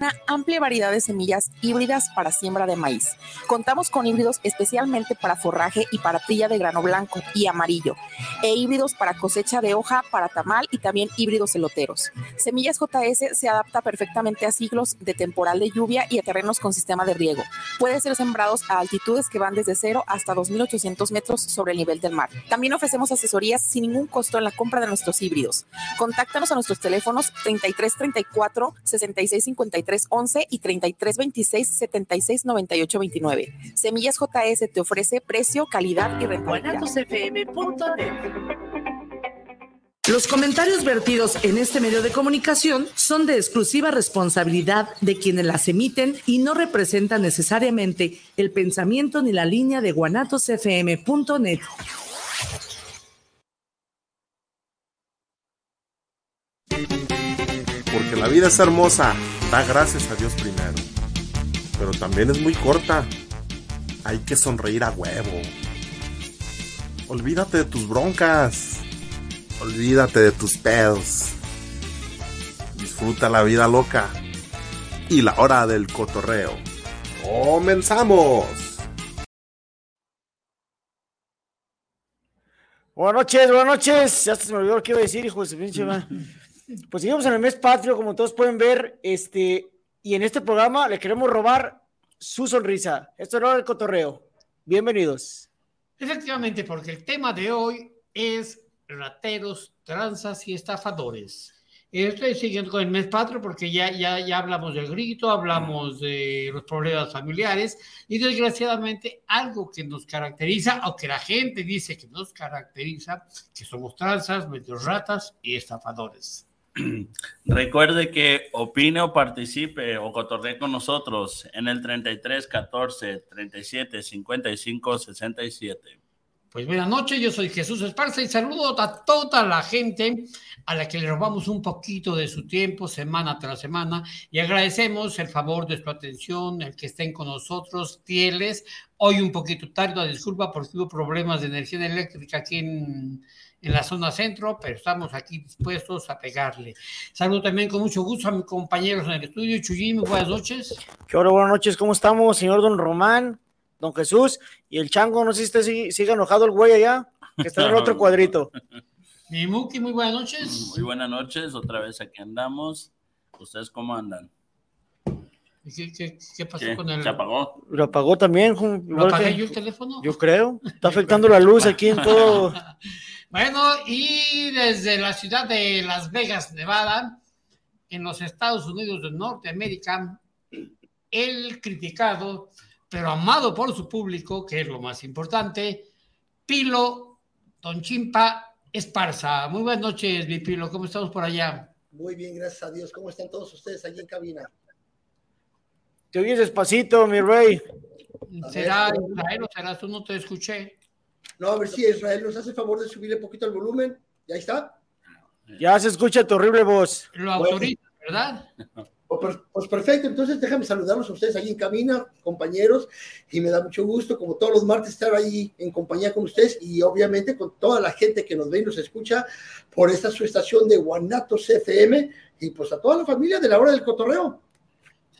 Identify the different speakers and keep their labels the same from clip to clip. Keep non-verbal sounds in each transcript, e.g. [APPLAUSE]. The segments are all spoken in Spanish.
Speaker 1: una amplia variedad de semillas híbridas para siembra de maíz. Contamos con híbridos especialmente para forraje y para trilla de grano blanco y amarillo, e híbridos para cosecha de hoja, para tamal y también híbridos eloteros. Semillas JS se adapta perfectamente a ciclos de temporal de lluvia y a terrenos con sistema de riego. Puede ser sembrados a altitudes que van desde 0 hasta 2.800 metros sobre el nivel del mar. También ofrecemos asesorías sin ningún costo en la compra de nuestros híbridos. Contáctanos a nuestros teléfonos 3334 6653 3311 y 3326 769829. Semillas JS te ofrece precio, calidad y rentabilidad.
Speaker 2: Los comentarios vertidos en este medio de comunicación son de exclusiva responsabilidad de quienes las emiten y no representan necesariamente el pensamiento ni la línea de guanatosfm.net.
Speaker 3: Porque la vida es hermosa Da gracias a Dios primero. Pero también es muy corta. Hay que sonreír a huevo. Olvídate de tus broncas. Olvídate de tus pedos. Disfruta la vida loca. Y la hora del cotorreo. ¡Comenzamos!
Speaker 4: Buenas noches, buenas noches. Ya se me olvidó lo que iba a decir, hijo de su pinche. [LAUGHS] Pues seguimos en el mes patrio, como todos pueden ver, este, y en este programa le queremos robar su sonrisa. Esto no es el cotorreo. Bienvenidos.
Speaker 5: Efectivamente, porque el tema de hoy es rateros, tranzas y estafadores. Estoy siguiendo con el mes patrio porque ya, ya, ya hablamos del grito, hablamos de los problemas familiares y desgraciadamente algo que nos caracteriza, o que la gente dice que nos caracteriza, que somos tranzas, medios ratas y estafadores. [CLEARS THROAT]
Speaker 6: Recuerde que opine o participe o cotorree con nosotros en el 33 14 37 55 67.
Speaker 5: Pues buenas noches, yo soy Jesús Esparza y saludo a toda la gente a la que le robamos un poquito de su tiempo semana tras semana y agradecemos el favor de su atención, el que estén con nosotros fieles. Hoy un poquito tarde, disculpa porque hubo problemas de energía eléctrica aquí en, en la zona centro, pero estamos aquí dispuestos a pegarle. Saludo también con mucho gusto a mis compañeros en el estudio. Chuyín, buenas noches.
Speaker 4: Qué hora, buenas noches, ¿cómo estamos, señor Don Román, Don Jesús? Y el chango, no sé si usted sigue, enojado el güey allá, que está en el [LAUGHS] otro cuadrito.
Speaker 5: Mi Muki, muy buenas noches.
Speaker 6: Muy buenas noches, otra vez aquí andamos. ¿Ustedes cómo andan?
Speaker 5: ¿Qué, qué, pasó con el.?
Speaker 6: ¿Se apagó?
Speaker 4: Lo apagó también.
Speaker 5: ¿Lo apagué yo el teléfono?
Speaker 4: Yo creo. Está afectando la luz aquí en todo. [LAUGHS]
Speaker 5: Bueno, y desde la ciudad de Las Vegas, Nevada, en los Estados Unidos de Norteamérica, el criticado, pero amado por su público, que es lo más importante, Pilo Don Chimpa Esparza. Muy buenas noches, mi Pilo, ¿cómo estamos por allá?
Speaker 7: Muy bien, gracias a Dios. ¿Cómo están todos ustedes allí en cabina?
Speaker 4: Te oyes despacito, mi rey.
Speaker 5: ¿Será Israel o será tú? No te escuché.
Speaker 7: No, a ver si Israel nos hace favor de subirle un poquito el volumen. ¿Ya está?
Speaker 4: Ya se escucha tu horrible voz.
Speaker 5: Lo autoriza, ¿verdad?
Speaker 7: Pues, pues, perfecto, entonces déjame saludarlos a ustedes allí en cabina, compañeros, y me da mucho gusto, como todos los martes, estar ahí en compañía con ustedes y obviamente con toda la gente que nos ve y nos escucha por esta su estación de Guanatos FM y pues a toda la familia de la hora del cotorreo.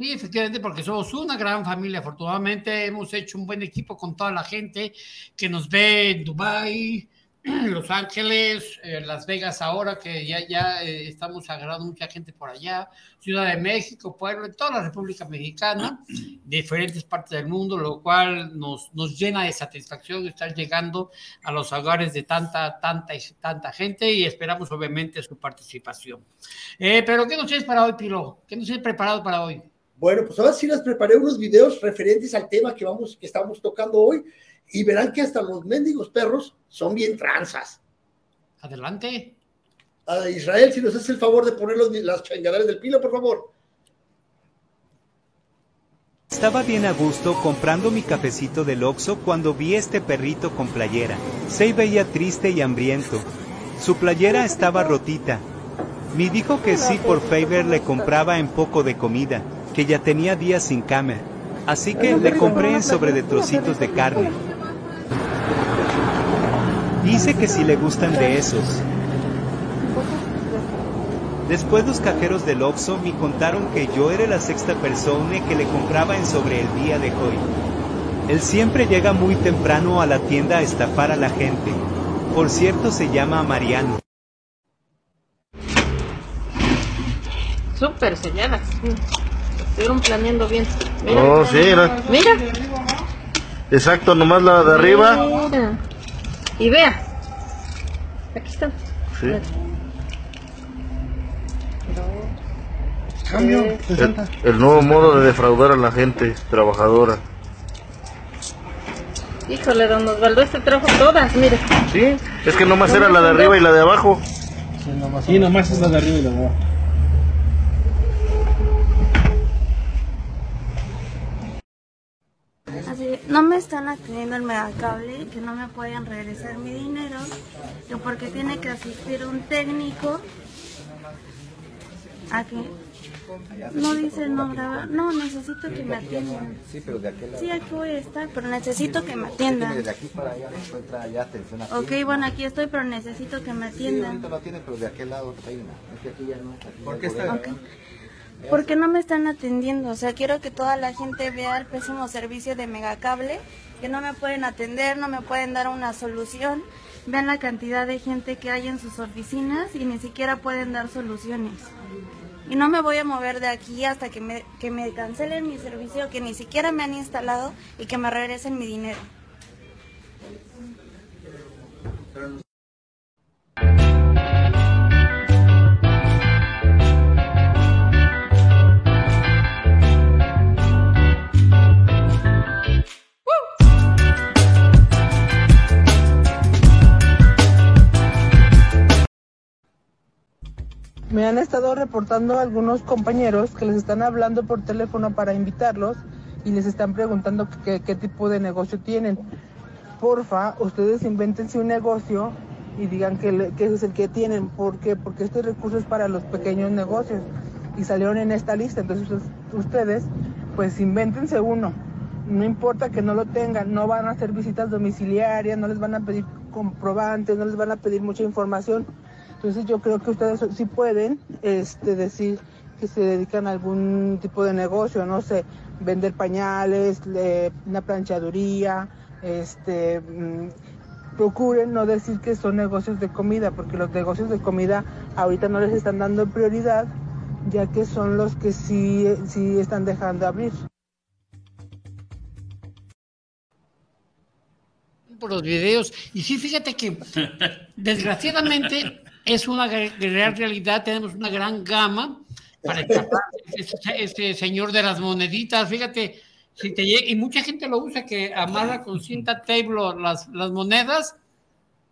Speaker 5: Sí, efectivamente, porque somos una gran familia. Afortunadamente hemos hecho un buen equipo con toda la gente que nos ve en Dubai, [CLEARS THROAT] Los Ángeles, eh, Las Vegas ahora, que ya, ya eh, estamos agarrando mucha gente por allá, Ciudad de México, Puebla, toda la República Mexicana, [CLEARS THROAT] diferentes partes del mundo, lo cual nos, nos llena de satisfacción estar llegando a los hogares de tanta, tanta y tanta gente y esperamos obviamente su participación. Eh, pero, ¿qué nos tienes para hoy, Pilo? ¿Qué nos tienes preparado para hoy?
Speaker 7: Bueno, pues ahora sí les preparé unos videos referentes al tema que vamos, que estamos tocando hoy, y verán que hasta los mendigos perros son bien tranzas.
Speaker 5: Adelante.
Speaker 7: A Israel, si nos hace el favor de poner las changadales del pilo, por favor.
Speaker 8: Estaba bien a gusto comprando mi cafecito del Oxxo cuando vi este perrito con playera. Se veía triste y hambriento. Su playera estaba rotita. Me dijo que sí por favor le compraba en poco de comida que ya tenía días sin cama. Así que le compré en sobre de trocitos de carne. Dice que si le gustan de esos. Después los cajeros del Oxxo me contaron que yo era la sexta persona que le compraba en sobre el día de hoy. Él siempre llega muy temprano a la tienda a estafar a la gente. Por cierto se llama Mariano.
Speaker 9: Súper selladas. Estuvieron planeando bien. Mira.
Speaker 10: Oh, sí, era-
Speaker 9: Mira.
Speaker 10: Exacto, nomás la de arriba.
Speaker 9: Mira. Y vea. Aquí están.
Speaker 10: Sí.
Speaker 9: Cambio,
Speaker 10: El, el nuevo modo de defraudar a la gente trabajadora.
Speaker 9: Híjole, don Osvaldo, este trajo todas, mire.
Speaker 10: Sí, es que nomás era la de arriba y la de abajo.
Speaker 11: Sí, nomás es la de arriba y la de abajo.
Speaker 12: Así, están atendiendo el megacable, que no me pueden regresar mi dinero, que porque tiene que asistir un técnico a que no dice no grabar, no necesito que me atiendan.
Speaker 13: Sí, pero de aquel lado.
Speaker 12: Sí, aquí voy a estar, pero necesito que me atiendan.
Speaker 13: Desde aquí para allá no encuentra ya atención aquí.
Speaker 12: Ok, bueno, aquí estoy, pero necesito que me
Speaker 13: Sí,
Speaker 12: atiendan.
Speaker 13: ahorita lo tiene, pero de aquel lado hay una. Es que aquí ya no. ¿Por qué
Speaker 12: está? Ok. Porque no me están atendiendo, o sea, quiero que toda la gente vea el pésimo servicio de Megacable, que no me pueden atender, no me pueden dar una solución. Vean la cantidad de gente que hay en sus oficinas y ni siquiera pueden dar soluciones. Y no me voy a mover de aquí hasta que me, que me cancelen mi servicio, que ni siquiera me han instalado y que me regresen mi dinero.
Speaker 14: Me han estado reportando algunos compañeros que les están hablando por teléfono para invitarlos y les están preguntando qué, tipo de negocio tienen. Porfa, ustedes invéntense un negocio y digan que, que ese es el que tienen. ¿Por qué? Porque este recurso es para los pequeños negocios y salieron en esta lista. Entonces ustedes, pues invéntense uno. No importa que no lo tengan, no van a hacer visitas domiciliarias, no les van a pedir comprobantes, no les van a pedir mucha información. Entonces yo creo que ustedes sí pueden este, decir que se dedican a algún tipo de negocio, no sé, vender pañales, le- una planchaduría, este, mm, procuren no decir que son negocios de comida, porque los negocios de comida ahorita no les están dando prioridad, ya que son los que sí, sí están dejando abrir.
Speaker 5: por los videos. Y sí, fíjate que [LAUGHS] desgraciadamente es una gr- gran realidad. Tenemos una gran gama para [LAUGHS] escapar ese, ese señor de las moneditas. Fíjate, si te llega, y mucha gente lo usa que amarra con cinta table las, las monedas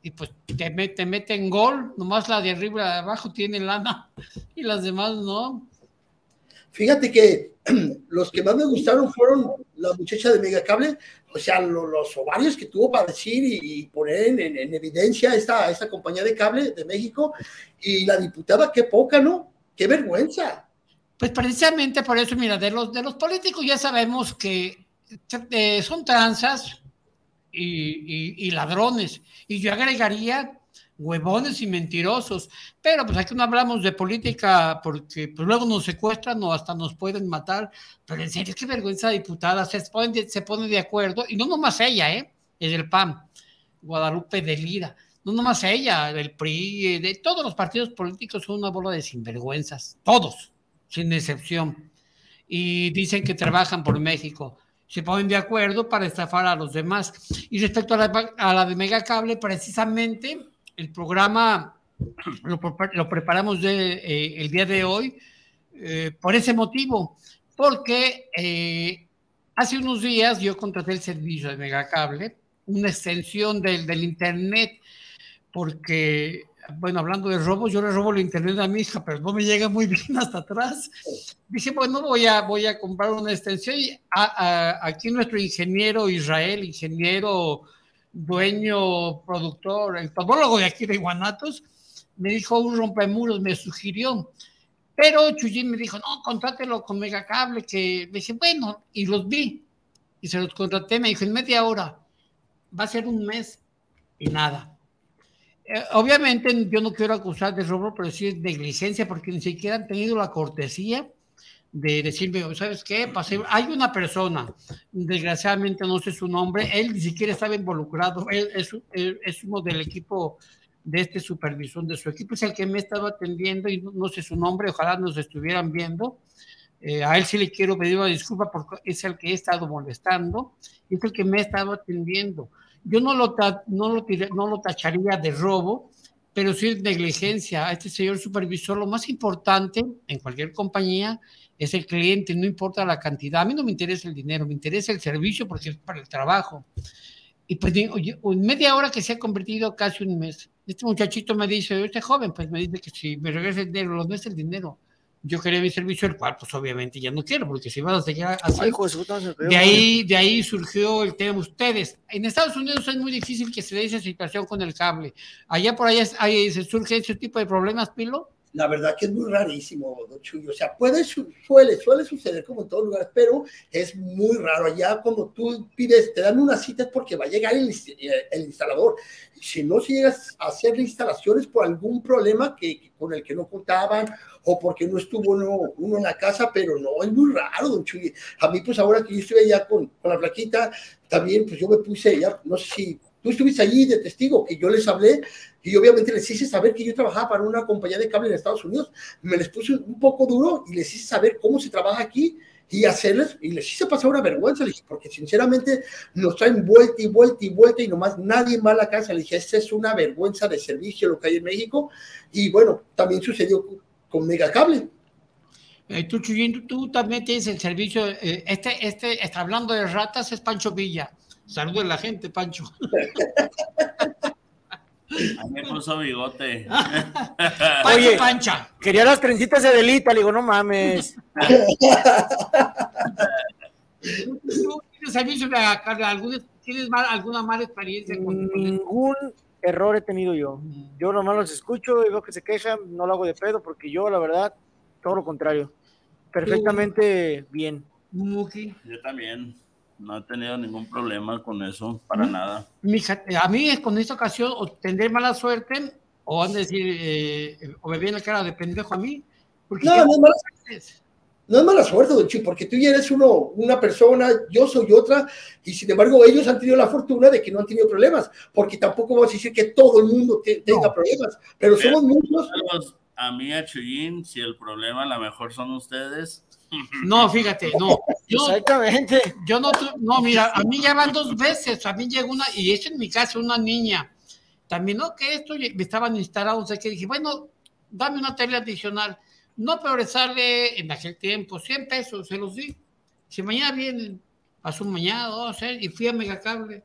Speaker 5: y pues te, met- te meten gol. Nomás la de arriba y la de abajo tiene lana y las demás no.
Speaker 7: Fíjate que [CLEARS THROAT] los que más me gustaron fueron la muchacha de Megacable, o sea, lo- los ovarios que tuvo para decir y, y poner en, en- en evidencia esta, esta compañía de cable de México y la diputada, qué poca, ¿no? Qué vergüenza.
Speaker 5: Pues precisamente por eso, mira, de los, de los políticos ya sabemos que eh, son tranzas y, y- y ladrones. Y yo agregaría huevones y mentirosos. Pero pues aquí no hablamos de política porque pues, luego nos secuestran o hasta nos pueden matar. Pero en serio, qué vergüenza, diputada. Se pone, de- acuerdo, y no nomás ella, ¿eh? Es del PAN, Guadalupe de Lira. No nomás ella, del PRI, de todos los partidos políticos son una bola de sinvergüenzas. Todos sin excepción. Y dicen que trabajan por México. Se ponen de acuerdo para estafar a los demás. Y respecto a la, a la de Megacable, precisamente el programa lo, pre- lo preparamos eh, el día de hoy eh, por ese motivo, porque eh, hace unos días yo contraté el servicio de Megacable, una extensión del, Internet, porque, bueno, hablando de robos, yo le robo el Internet a mi hija, pero no me llega muy bien hasta atrás. Dije, bueno, voy a, comprar una extensión y a- aquí nuestro ingeniero Israel, ingeniero, dueño, productor, el todólogo de aquí de Guanatos, me dijo un rompemuros, me sugirió. Pero Chuyín me dijo, no, contrátelo con Megacable, que le dije, bueno, y los vi. Y se los contraté, me dijo, en media hora, va a ser un mes y nada. eh, obviamente yo no quiero acusar de robo, pero sí es negligencia porque ni siquiera han tenido la cortesía de decirme, ¿sabes qué? Pasé, hay una persona, desgraciadamente no sé su nombre, él ni siquiera estaba involucrado, él es, él es uno del equipo de este supervisor de su equipo, es el que me estaba atendiendo y no, no sé su nombre, ojalá nos estuvieran viendo. Eh, a él sí le quiero pedir una disculpa porque es el que he estado molestando y es el que me ha estado atendiendo. Yo no lo, no lo, no lo tacharía de robo, pero sí negligencia. A este señor supervisor, lo más importante en cualquier compañía es el cliente, no importa la cantidad. A mí no me interesa el dinero, me interesa el servicio porque es para el trabajo. Y pues en media hora que se ha convertido casi un mes. Este muchachito me dice, este joven, pues me dice que si me regresa el dinero, no es el dinero. Yo quería mi servicio, el cual pues obviamente ya no quiero, porque si van a seguir así.
Speaker 4: Ay, de
Speaker 5: ahí, de ahí surgió el tema ustedes. En Estados Unidos es muy difícil que se dé esa situación con el cable. Allá por allá ahí se surge ese tipo de problemas, Pilo.
Speaker 7: La verdad que es muy rarísimo, don Chuyo. O sea, puede, su- suele, suele suceder como en todos lugares, pero es muy raro. Allá cuando tú pides, te dan una cita es porque va a llegar el, el instalador. Si no si llegas a hacer instalaciones por algún problema que, con el que no contaban o porque no estuvo uno, uno en la casa, pero no, es muy raro, don Chuy. A mí, pues ahora que yo estuve allá con, con la flaquita, también, pues yo me puse, ya, no sé si tú estuviste allí de testigo, que yo les hablé y obviamente les hice saber que yo trabajaba para una compañía de cable en Estados Unidos. Me les puse un poco duro y les hice saber cómo se trabaja aquí y hacerles, y les hice pasar una vergüenza, les dije, porque sinceramente nos traen vuelta y vuelta y vuelta y nomás nadie va a la casa. Le dije, esta es una vergüenza de servicio lo que hay en México. Y bueno, también sucedió con- Megacable.
Speaker 5: Eh, tú, Chuyín, tú también tienes el servicio. eh, este, este, está hablando de ratas, es Pancho Villa. Saludos a la gente, Pancho.
Speaker 6: Me puso bigote. [LAUGHS]
Speaker 4: Oye,
Speaker 5: Pancha.
Speaker 4: quería las trencitas de delita, le digo, no mames.
Speaker 5: ¿Tú tienes alguna, tienes mal- alguna mala experiencia con
Speaker 4: Ningún error he tenido yo. Yo nomás los escucho y veo que se quejan, no lo hago de pedo porque yo, la verdad, todo lo contrario. Perfectamente bien.
Speaker 6: Yo también. No he tenido ningún problema con eso, para
Speaker 5: ¿Mm?
Speaker 6: nada.
Speaker 5: Mija, a mí con esta ocasión o tendré mala suerte o van a decir, eh, o me viene la cara de pendejo a mí. Porque
Speaker 7: No,
Speaker 5: ¿qué-
Speaker 7: no es mala, no es mala suerte, don Chuy, porque tú ya eres uno, una persona, yo soy otra, y sin embargo ellos han tenido la fortuna de que no han tenido problemas, porque tampoco vamos a decir que todo el mundo te- tenga problemas, pero somos muchos.
Speaker 6: A mí, a Chuyín, si el problema a lo mejor son ustedes.
Speaker 5: No, fíjate, no. Yo,
Speaker 4: Exactamente.
Speaker 5: Yo no, no, mira, a mí ya van dos veces, a mí llegó una, y es en mi caso, una niña. También, no, que esto me estaban instalados, o sea, que dije, bueno, dame una tele adicional. No, pero le sale en aquel tiempo 100 pesos, se los di. Si mañana vienen, pasó mañana, dos, eh, y fui a Megacable.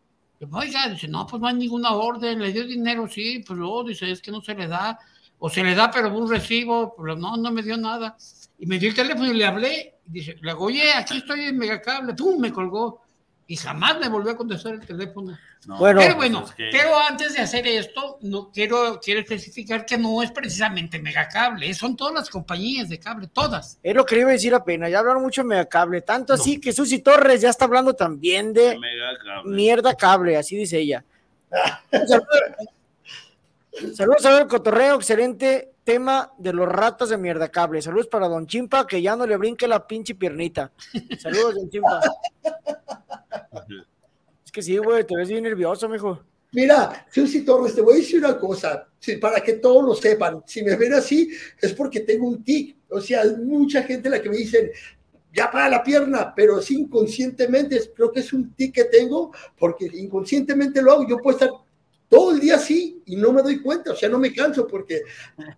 Speaker 5: Oiga, dice, no, pues no hay ninguna orden, le dio dinero, sí, pero no, dice, es que no se le da, o se le da, pero un recibo, pero no, no me dio nada. Y me dio el teléfono y le hablé, y dice, le digo, oye, aquí estoy en Megacable, ¡pum! me colgó. Y jamás me volvió a contestar el teléfono.
Speaker 6: No,
Speaker 4: Bueno.
Speaker 5: pero bueno,
Speaker 6: pues es que-
Speaker 5: pero antes de hacer esto, no quiero, quiero especificar que no es precisamente Megacable, son todas las compañías de cable, todas.
Speaker 4: Es lo que le iba a decir apenas, ya hablaron mucho de Megacable, tanto así que Susi Torres ya está hablando también de
Speaker 6: Mega cable.
Speaker 4: mierda cable, así dice ella. [LAUGHS] Saludos, a ver el cotorreo, excelente tema de los ratas de mierda cable. Saludos para Don Chimpa, que ya no le brinque la pinche piernita. Saludos, Don Chimpa. Es que sí, güey, te ves bien nervioso, mijo.
Speaker 7: Mira, Susi Torres, te voy a decir una cosa, para que todos lo sepan, si me ven así es porque tengo un tic, o sea, hay mucha gente la que me dicen, ya para la pierna, pero sí inconscientemente, creo que es un tic que tengo, porque inconscientemente lo hago, yo puedo estar todo el día así y no me doy cuenta, o sea, no me canso, porque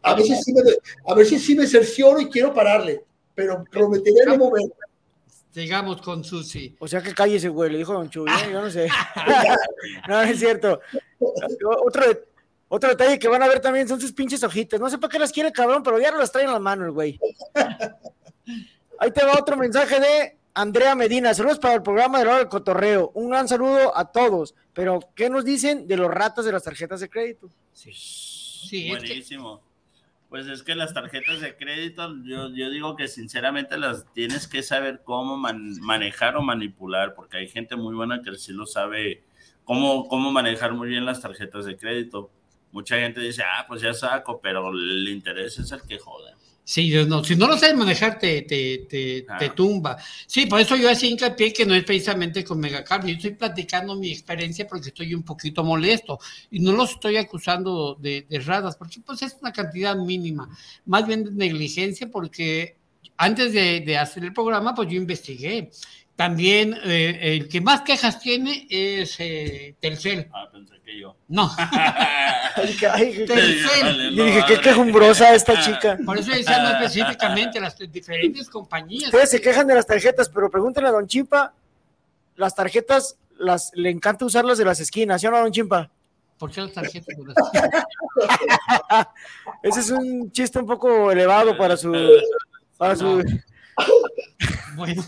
Speaker 7: a veces sí me, a veces sí me cercioro y quiero pararle, pero prometería no mover.
Speaker 5: Sigamos con Susi.
Speaker 4: O sea que cállese, güey, le dijo Don Chuy, ¿eh? yo no sé. [LAUGHS] no, no es cierto. Otro, otro detalle que van a ver también son sus pinches hojitas. No sé para qué las quiere, cabrón, pero ya no las traen en las manos, güey. Ahí te va otro mensaje de Andrea Medina. Saludos para el programa de la hora del cotorreo. Un gran saludo a todos. Pero, ¿qué nos dicen de los ratas de las tarjetas de crédito?
Speaker 5: Sí, es que-
Speaker 6: Buenísimo. Pues es que las tarjetas de crédito, yo, yo digo que sinceramente las tienes que saber cómo man- manejar o manipular, porque hay gente muy buena que sí lo sabe, cómo, cómo manejar muy bien las tarjetas de crédito. mucha gente dice, ah, pues ya saco, pero el interés es el que jode.
Speaker 5: Sí, no, si no lo sabes manejar, te, te, te,
Speaker 6: Ah.
Speaker 5: te tumba. Sí, por eso yo hacía hincapié que no es precisamente con Megacable. Yo estoy platicando mi experiencia porque estoy un poquito molesto y no los estoy acusando de, de erradas, porque pues es una cantidad mínima, más bien de negligencia, porque antes de, de hacer el programa, pues yo investigué. También eh, el que más quejas tiene es eh, Telcel.
Speaker 6: Ah, pensé que yo.
Speaker 5: No.
Speaker 4: Que- [LAUGHS] ay, dije, qué quejumbrosa esta chica. [LAUGHS]
Speaker 5: Por eso decía no específicamente las diferentes compañías.
Speaker 4: Ustedes se quejan de las tarjetas, pero pregúntenle a Don Chimpa, las tarjetas las, le encanta usarlas de las esquinas, ¿sí o no, Don Chimpa?
Speaker 5: ¿Por qué las tarjetas? de las- [LAUGHS]
Speaker 4: Ese es un chiste un poco elevado para su... Para su...
Speaker 5: Bueno,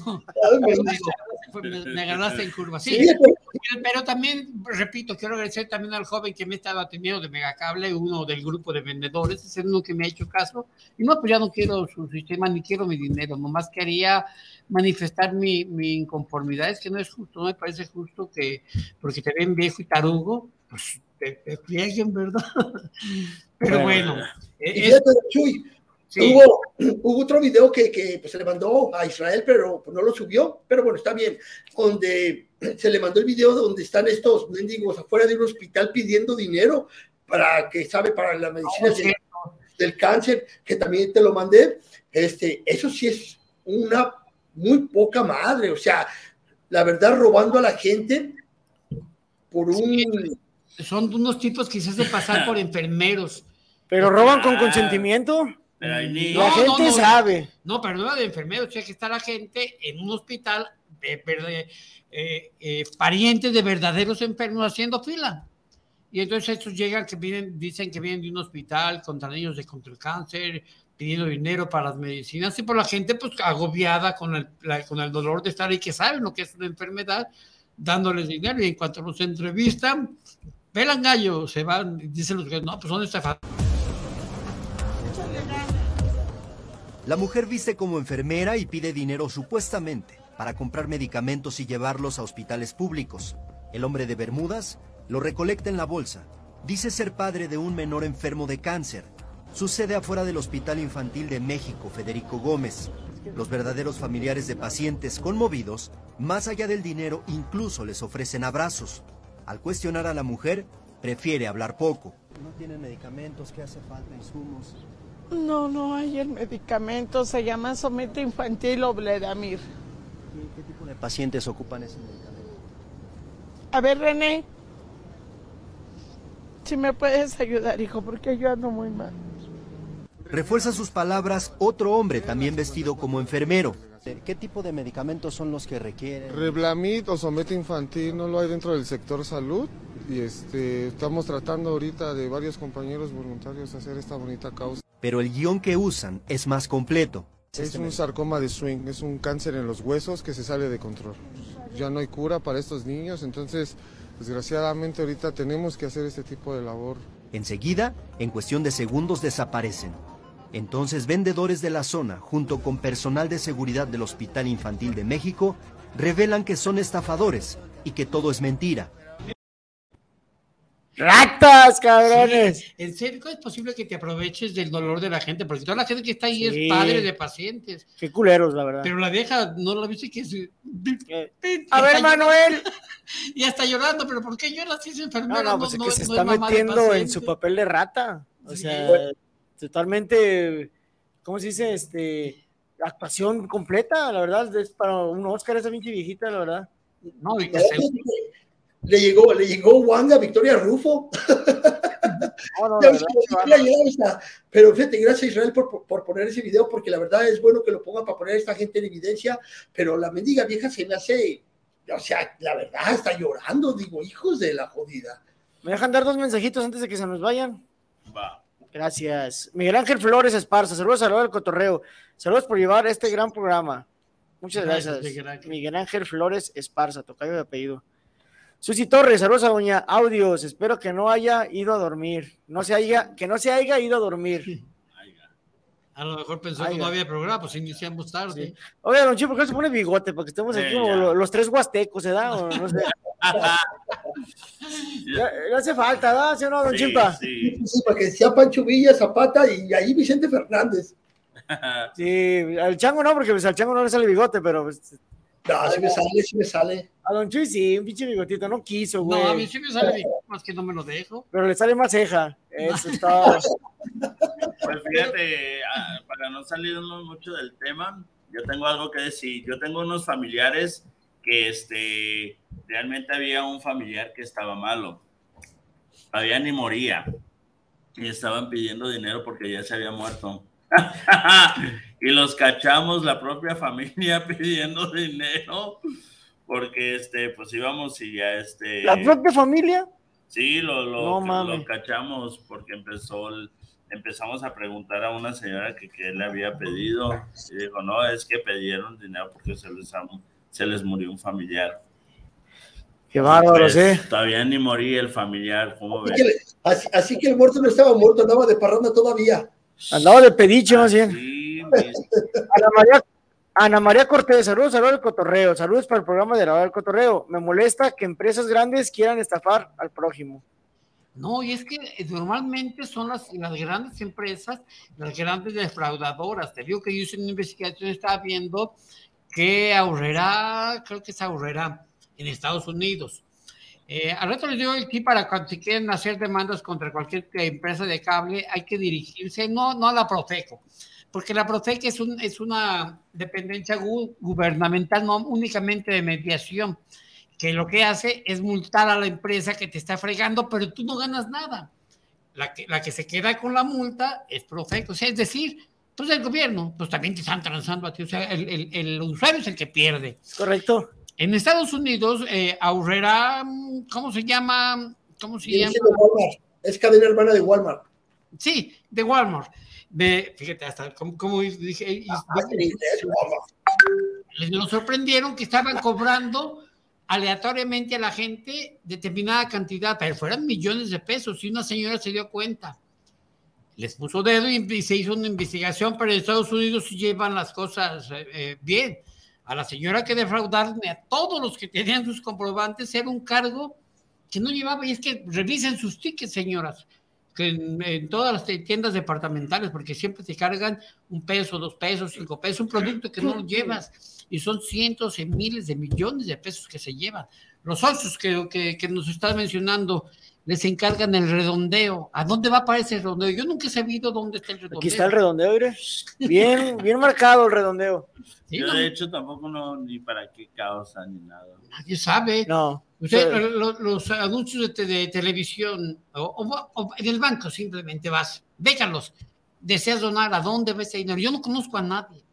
Speaker 5: me, me agarraste en curva. Sí,
Speaker 4: Sí,
Speaker 5: pero, pero también, repito, quiero agradecer también al joven que me estaba atendiendo de Megacable, uno del grupo de vendedores, es uno que me ha hecho caso. Y no, pues ya no quiero su sistema ni quiero mi dinero, nomás quería manifestar mi, mi inconformidad. Es que no es justo, no me parece justo que, porque te ven viejo y tarugo, pues te, te plieguen, ¿verdad? [LAUGHS] Pero bueno, es-
Speaker 7: fíjate, Chuy,
Speaker 5: Sí.
Speaker 7: hubo, [CLEARS THROAT] hubo otro video que, que, pues, se le mandó a Israel, pero pues, no lo subió, pero bueno, está bien, donde [CLEARS THROAT] se le mandó el video donde están estos mendigos afuera de un hospital pidiendo dinero para que sabe para las medicinas
Speaker 5: sí.
Speaker 7: del, del cáncer, que también te lo mandé, este, eso sí es una muy poca madre, o sea, la verdad robando a la gente por un...
Speaker 5: son unos tipos que se hacen pasar por [LAUGHS] enfermeros.
Speaker 4: Pero roban con consentimiento.
Speaker 5: La
Speaker 4: gente sabe.
Speaker 5: No, pero no de enfermeros, tiene que estar la gente en un hospital, eh, eh, parientes de verdaderos enfermos haciendo fila. Y entonces estos llegan que vienen, dicen que vienen de un hospital contra niños de contra el cáncer, pidiendo dinero para las medicinas, y por la gente pues agobiada con el, la- con el dolor de estar ahí, que saben lo que es una enfermedad, dándoles dinero, y en cuanto los entrevistan, pelan gallo, se van, dicen los que no, pues son estafadores.
Speaker 15: La mujer viste como enfermera y pide dinero supuestamente para comprar medicamentos y llevarlos a hospitales públicos. El hombre de Bermudas lo recolecta en la bolsa. Dice ser padre de un menor enfermo de cáncer. Sucede afuera del Hospital Infantil de México, Federico Gómez. Los verdaderos familiares de pacientes conmovidos, más allá del dinero, incluso les ofrecen abrazos. Al cuestionar a la mujer, prefiere hablar poco.
Speaker 16: No tienen medicamentos, ¿qué hace falta? Insumos.
Speaker 17: No, no hay el medicamento, se llama somete infantil o Bledamir.
Speaker 16: ¿Qué, qué tipo de pacientes ocupan ese medicamento?
Speaker 17: A ver, René, si me puedes ayudar, hijo, porque yo ando muy mal.
Speaker 15: Refuerza sus palabras otro hombre también vestido como enfermero.
Speaker 16: ¿Qué tipo de medicamentos son los que requieren?
Speaker 18: Reblamid o somete infantil no lo hay dentro del sector salud y este, estamos tratando ahorita de varios compañeros voluntarios hacer esta bonita causa.
Speaker 15: Pero el guion que usan es más completo.
Speaker 18: Es un sarcoma de swing, es un cáncer en los huesos que se sale de control. Ya no hay cura para estos niños, entonces desgraciadamente ahorita tenemos que hacer este tipo de labor.
Speaker 15: Enseguida, en cuestión de segundos desaparecen. Entonces vendedores de la zona, junto con personal de seguridad del Hospital Infantil de México, revelan que son estafadores y que todo es mentira.
Speaker 4: ¡Ratas, cabrones!
Speaker 5: Sí, en serio, ¿cómo es posible que te aproveches del dolor de la gente? Porque toda la gente que está ahí
Speaker 4: Sí.
Speaker 5: es padre de pacientes.
Speaker 4: Qué culeros, la verdad.
Speaker 5: Pero la vieja, ¿no la viste que es... [LAUGHS]
Speaker 4: A ver, Manuel. [LAUGHS]
Speaker 5: Y está llorando, pero ¿por qué lloras si es enfermera?
Speaker 4: No, no, pues es que se
Speaker 5: no
Speaker 4: está metiendo en su papel de rata. O
Speaker 5: Sí.
Speaker 4: sea, totalmente, ¿cómo se dice? Este, actuación completa, la verdad, es para un Oscar esa pinche viejita, la verdad.
Speaker 5: No, y
Speaker 7: Le llegó, le llegó Wanda Victoria Rufo. [LAUGHS]
Speaker 4: No, no, verdad.
Speaker 7: Pero fíjate, gracias Israel por, por- por poner ese video, porque la verdad es bueno que lo pongan para poner a esta gente en evidencia, pero la mendiga vieja se me hace, o sea, la verdad está llorando, digo, hijos de la jodida.
Speaker 4: ¿Me dejan dar dos mensajitos antes de que se nos vayan?
Speaker 6: Va.
Speaker 4: Gracias. Miguel Ángel Flores Esparza, saludos a la del cotorreo. Saludos por llevar este gran programa. Muchas
Speaker 5: Gracias,
Speaker 4: gracias.
Speaker 5: Miguel Ángel.
Speaker 4: Miguel Ángel Flores Esparza, tocayo de apellido. Susi Torres, saludos a Doña Audios. Espero que no haya ido a dormir. No se haya, que no se haya ido a dormir. [LAUGHS]
Speaker 5: A lo mejor pensó
Speaker 4: Ay,
Speaker 5: que no
Speaker 4: ya.
Speaker 5: había programa, pues iniciamos tarde.
Speaker 4: Oiga, don Chico, ¿por qué no se pone bigote? Para que estemos aquí
Speaker 5: Eh,
Speaker 4: como
Speaker 5: ya.
Speaker 4: lo- los tres huastecos, ¿se da? O no sé. [LAUGHS] Ya, le hace falta, ¿verdad? ¿Sí o no, don
Speaker 6: Sí,
Speaker 4: Chimpa?
Speaker 6: sí.
Speaker 7: Sí, para que decía Pancho Villa, Zapata y ahí Vicente Fernández.
Speaker 4: Sí, al chango no, porque pues, al chango no le sale bigote, pero pues,
Speaker 7: No, si me sale, si me sale.
Speaker 4: a don Chuy sí, un pinche bigotito, no quiso, güey.
Speaker 5: No, a mí sí me sale más que no me lo dejo.
Speaker 4: Pero le sale más ceja. [LAUGHS] Eso está.
Speaker 6: Pues fíjate, ah, para no salirnos mucho del tema, yo tengo algo que decir. Yo tengo unos familiares que este, realmente había un familiar que estaba malo. Todavía ni moría. Y estaban pidiendo dinero porque ya se había muerto. [LAUGHS] y los cachamos la propia familia [LAUGHS] pidiendo dinero porque este pues íbamos y ya este
Speaker 4: ¿La propia familia?
Speaker 6: Sí, lo, lo,
Speaker 4: No
Speaker 6: lo
Speaker 4: mames.
Speaker 6: cachamos porque empezó el- empezamos a preguntar a una señora que qué le había pedido y dijo, no, es que pidieron dinero porque se les, am- se les murió un familiar.
Speaker 4: Qué bárbaro,
Speaker 6: Pues,
Speaker 4: ¿eh?
Speaker 6: Todavía ni moría el familiar, ¿cómo
Speaker 7: Así que,
Speaker 6: ves?
Speaker 7: le- así, así que el muerto no estaba muerto, andaba de parranda todavía.
Speaker 4: Andaba de pediche, más bien.
Speaker 6: Mis- [LAUGHS]
Speaker 4: Ana María, Ana María Cortés, saludos, saludos al cotorreo, saludos para el programa de la hora del cotorreo. Me molesta que empresas grandes quieran estafar al prójimo.
Speaker 5: No, y es que eh, normalmente son las, las grandes empresas, las grandes defraudadoras. Te digo que yo hice una investigación, estaba viendo que ahorrará, creo que es ahorrará en Estados Unidos. Eh, al rato les digo tip para cuando quieren hacer demandas contra cualquier empresa de cable, hay que dirigirse no, no a la Profeco, porque la Profeco es, un, es una dependencia gu- gubernamental, no únicamente de mediación, que lo que hace es multar a la empresa que te está fregando, pero tú no ganas nada. La que, la que se queda con la multa es Profeco, o sea, es decir, pues el gobierno, pues también te están transando a ti, o sea, el, el- el usuario es el que pierde.
Speaker 4: Correcto.
Speaker 5: En Estados Unidos, eh, ahorrará, ¿cómo se llama? ¿Cómo se llama?
Speaker 7: Es cadena hermana de Walmart.
Speaker 5: Sí, de Walmart. De, fíjate, hasta como, dije, y- les lo sorprendieron que estaban cobrando aleatoriamente a la gente determinada cantidad, pero fueran millones de pesos, y una señora se dio cuenta. Les puso dedo y, y se hizo una investigación, pero en Estados Unidos sí llevan las cosas eh, eh, bien. A la señora que defraudaron y a todos los que tenían sus comprobantes era un cargo que no llevaba, y es que revisen sus tickets, señoras, que en, en todas las tiendas departamentales, porque siempre te cargan un peso, dos pesos, cinco pesos, un producto que no lo llevas, y son cientos y miles de millones de pesos que se llevan. Los socios que, que, que nos estás mencionando les encargan el redondeo. ¿A dónde va para ese redondeo? Yo nunca he sabido dónde está el redondeo.
Speaker 4: Aquí está el redondeo, mire. Bien, bien marcado el redondeo.
Speaker 5: Sí,
Speaker 6: Yo
Speaker 5: no,
Speaker 6: de hecho tampoco no ni para qué causa ni nada.
Speaker 5: nadie sabe.
Speaker 4: No.
Speaker 5: Usted, los anuncios de, de televisión o, o- o en el banco simplemente vas, déjalos. Deseas donar, ¿a dónde va ese dinero? Yo no conozco a nadie.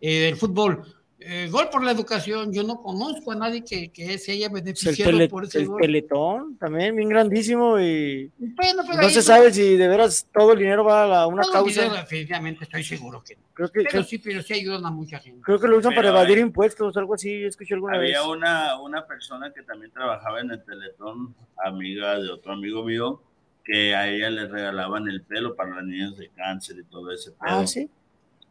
Speaker 5: Eh, el fútbol, eh, gol por la educación, yo no conozco a nadie que, que se haya
Speaker 4: Pues el,
Speaker 5: beneficiado
Speaker 4: tele-
Speaker 5: por ese
Speaker 4: el
Speaker 5: gol.
Speaker 4: teletón también, bien grandísimo y
Speaker 5: Bueno, pero
Speaker 4: no
Speaker 5: ahí
Speaker 4: se sabe si de veras todo el dinero va a la- una
Speaker 5: todo el
Speaker 4: causa.
Speaker 5: dinero, definitivamente estoy seguro que no.
Speaker 4: Creo que,
Speaker 5: Pero
Speaker 4: creo,
Speaker 5: sí, pero sí ayudan a mucha gente.
Speaker 4: creo que lo usan para
Speaker 6: Pero
Speaker 4: evadir
Speaker 6: hay-
Speaker 4: impuestos, algo así, yo escuché alguna
Speaker 6: Había
Speaker 4: vez.
Speaker 6: una, una persona que también trabajaba en el Teletón, amiga de otro amigo mío, que a ella le regalaban el pelo para las niñas de cáncer y todo ese pedo.
Speaker 4: Ah, sí.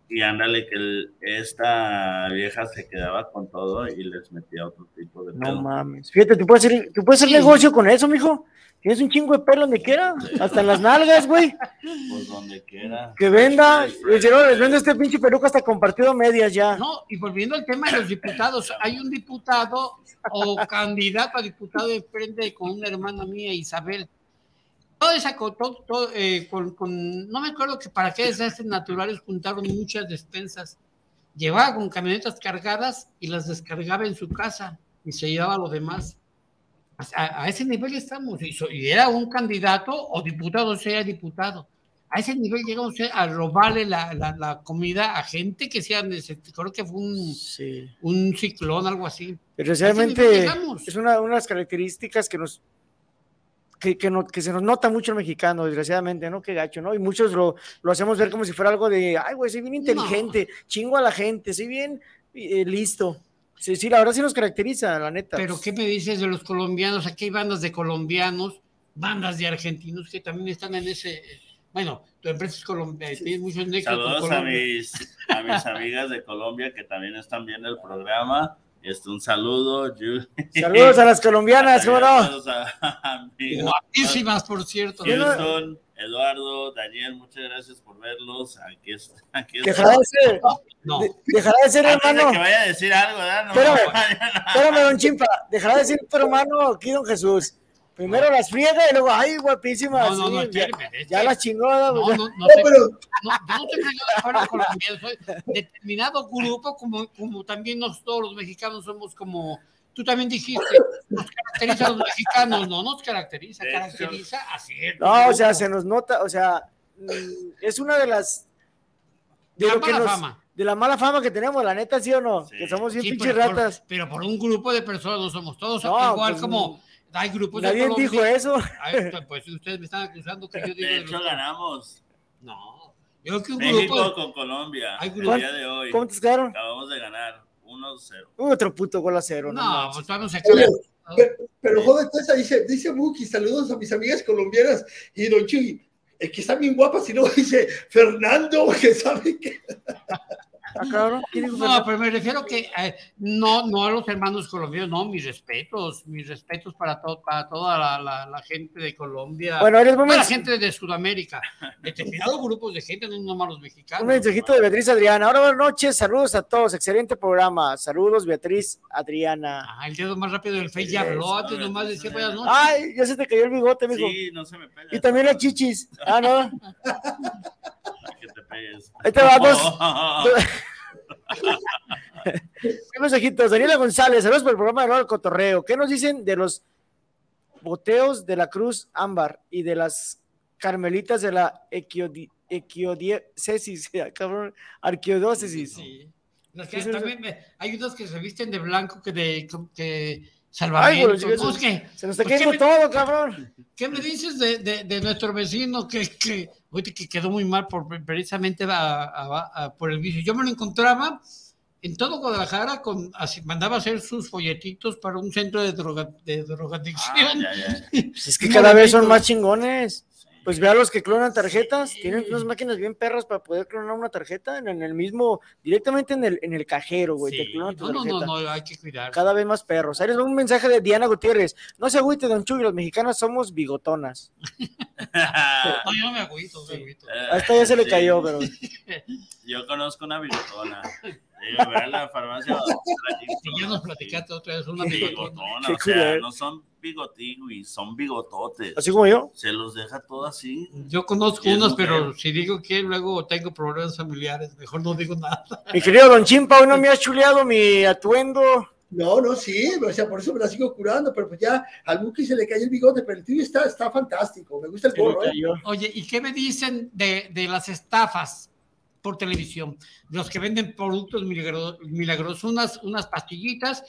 Speaker 6: Y ándale que el- esta vieja se quedaba con todo y les metía otro tipo de
Speaker 4: No
Speaker 6: pedo.
Speaker 4: mames. Fíjate, tú puedes hacer, tú puedes hacer
Speaker 5: Sí.
Speaker 4: negocio con eso, mijo. Tienes un chingo de pelo donde quiera, hasta en las nalgas, güey.
Speaker 6: Pues donde quiera.
Speaker 4: Que venda. No, les vende este pinche peluca hasta compartido a medias ya.
Speaker 5: No, y volviendo al tema de los diputados, hay un diputado o candidato a diputado de frente con una hermana mía, Isabel. Toda esa, todo- todo, eh, con, con- no me acuerdo que para qué desastres naturales juntaron muchas despensas. Llevaba con camionetas cargadas y las descargaba en su casa y se llevaba lo demás. A, a ese nivel estamos. Y, so- y era un candidato o diputado, sea diputado. A ese nivel llegamos a robarle la, la- la comida a gente que sea, creo que fue un,
Speaker 4: Sí.
Speaker 5: un ciclón, algo así. A nivel llegamos.
Speaker 4: es una, una de las características que nos que, que, no- que se nos nota mucho el mexicano, desgraciadamente, ¿no? Qué gacho, ¿no? Y muchos lo, lo hacemos ver como si fuera algo de, ay, güey, soy bien inteligente, chingo a la gente, soy bien eh, listo. Sí, sí, la verdad sí nos caracteriza, la neta.
Speaker 5: Pero ¿qué me dices de los colombianos? Aquí hay bandas de colombianos, bandas de argentinos que también están en ese... Bueno, tu empresa es colombiana, tienes muchos nexos con
Speaker 6: Saludos a mis, a mis [LAUGHS] amigas de Colombia que también están viendo el programa Este, un saludo.
Speaker 4: Saludos a las [LAUGHS] colombianas, ¿cómo no?
Speaker 6: Saludos a
Speaker 5: Guapísimas, por cierto.
Speaker 6: Houston, Eduardo, Daniel, muchas gracias por verlos. Aquí está. Aquí está.
Speaker 4: Dejará de ser,
Speaker 5: No.
Speaker 4: de- dejará de ser
Speaker 6: Antes de
Speaker 4: hermano.
Speaker 6: que vaya a decir algo, ¿verdad? No,
Speaker 4: Espérame, [LAUGHS]
Speaker 6: no,
Speaker 4: espérame, don Chimpa. Dejará de ser tu hermano aquí, don Jesús. Primero las friega y luego, ay, guapísimas.
Speaker 5: No, no, no,
Speaker 4: sí, ya,
Speaker 5: espérame, es
Speaker 4: ya las chingó.
Speaker 5: No, no, no, [LAUGHS] sé-
Speaker 7: pero-
Speaker 5: no, yo no estoy peleado fuera colombiano, soy determinado grupo, como, como también nos, todos los mexicanos somos como, tú también dijiste, nos caracteriza a los mexicanos, no nos caracteriza, caracteriza a cierto
Speaker 4: No, o sea, se nos nota, o sea, mm, es una de las. De,
Speaker 5: La
Speaker 4: lo que
Speaker 5: mala
Speaker 4: nos-
Speaker 5: fama.
Speaker 4: de la mala fama que tenemos, la neta, ¿sí o no? Que somos bien
Speaker 5: Sí,
Speaker 4: pinches
Speaker 5: pero por-
Speaker 4: ratas.
Speaker 5: pero por un grupo de personas no somos todos
Speaker 4: No,
Speaker 5: igual
Speaker 4: pues,
Speaker 5: como hay grupos de
Speaker 4: nadie
Speaker 5: Colombia-
Speaker 4: dijo eso.
Speaker 5: Ay, pues ustedes me están acusando que yo digo
Speaker 6: De hecho,
Speaker 5: los-
Speaker 6: ganamos.
Speaker 5: No, yo creo que un
Speaker 6: México
Speaker 5: grupo
Speaker 6: con Colombia.
Speaker 5: Hay
Speaker 6: El
Speaker 5: grupos-
Speaker 6: día de hoy.
Speaker 4: ¿Cuántos quedaron?
Speaker 6: Acabamos de ganar 1-0.
Speaker 4: Otro puto gol a cero.
Speaker 5: No,
Speaker 4: manches.
Speaker 5: pues vamos a
Speaker 7: Oye, pero, pero joven, Tessa dice, dice Buki, saludos a mis amigas colombianas y Don Chuy, es que están bien guapas, y luego dice Fernando, [LAUGHS] que sabe que...
Speaker 4: Ah, cabrón, ¿quién dijo
Speaker 5: No, pero me refiero que eh, no, no a los hermanos colombianos, no, mis respetos, mis respetos para, to- para toda la, la- la gente de Colombia,
Speaker 4: Bueno, eres
Speaker 5: toda la gente de Sudamérica, [LAUGHS] determinados grupos de gente, no nomás los mexicanos.
Speaker 4: Un mensajito de Beatriz Adriana. Ahora buenas noches, saludos a todos, excelente programa. Saludos, Beatriz Adriana.
Speaker 5: Ah, el dedo más rápido del Face ya habló, antes nomás decía buenas noches.
Speaker 4: Ay, ya se te cayó el bigote, mijo.
Speaker 6: Sí, no se me pega.
Speaker 4: Y también las chichis. Ah, no. [LAUGHS]
Speaker 6: Que te pegues.
Speaker 4: Ahí te vamos. Un mensajitos. Daniela González, saludos por el programa de Nuevo Cotorreo. ¿Qué nos dicen de los boteos de la Cruz Ámbar y de las carmelitas de la equiodi- equiodiécesis, [LAUGHS] cabrón, arquidiócesis?
Speaker 5: Las que
Speaker 4: ¿Qué es eso?
Speaker 5: también me- hay unos que se visten de blanco que de que salvamento. que-
Speaker 4: se nos está
Speaker 5: pues, ¿qué
Speaker 4: cayendo
Speaker 5: me-
Speaker 4: todo, cabrón.
Speaker 5: ¿Qué me dices de, de- de nuestro vecino que, que, que quedó muy mal por, precisamente a- a- a- por el vicio? Yo me lo encontraba en todo Guadalajara, con, así, mandaba a hacer sus folletitos para un centro de, droga, de drogadicción. [LAUGHS]
Speaker 4: Pues es que cada vez son más chingones. Pues vea los que clonan tarjetas, tienen unas máquinas bien perras para poder clonar una tarjeta en, en el mismo, directamente en el, en el cajero, güey, te clonan tu
Speaker 5: No, no,
Speaker 4: tarjeta.
Speaker 5: no, no, hay que cuidar.
Speaker 4: Cada vez más perros. Ahí les va un mensaje de Diana Gutiérrez. No se agüite, don Chuy, los mexicanos somos bigotonas. [LAUGHS]
Speaker 5: No, yo no me agüito, me agüito.
Speaker 4: A esta ya se le
Speaker 6: Sí.
Speaker 4: cayó, pero. [LAUGHS]
Speaker 6: Yo conozco una bigotona. A la farmacia.
Speaker 5: Y [LAUGHS] ya nos platicaste otra vez una bigotona.
Speaker 6: O sea, no son bigotigüis, son bigototes.
Speaker 4: Así como yo.
Speaker 6: Se los deja todo así.
Speaker 5: Yo conozco unos,
Speaker 6: mujer.
Speaker 5: pero si digo que luego tengo problemas familiares, mejor no digo nada.
Speaker 4: Mi querido Don Chimpa, hoy no me has chuleado mi atuendo.
Speaker 7: No, no, sí, o sea, por eso me la sigo curando, pero pues ya al Buki se le cayó el bigote, pero el tuyo está, está fantástico, me gusta el gorro, ¿eh?
Speaker 5: Oye, ¿y qué me dicen de, de las estafas por televisión? Los que venden productos milagro- milagrosos, unas, unas pastillitas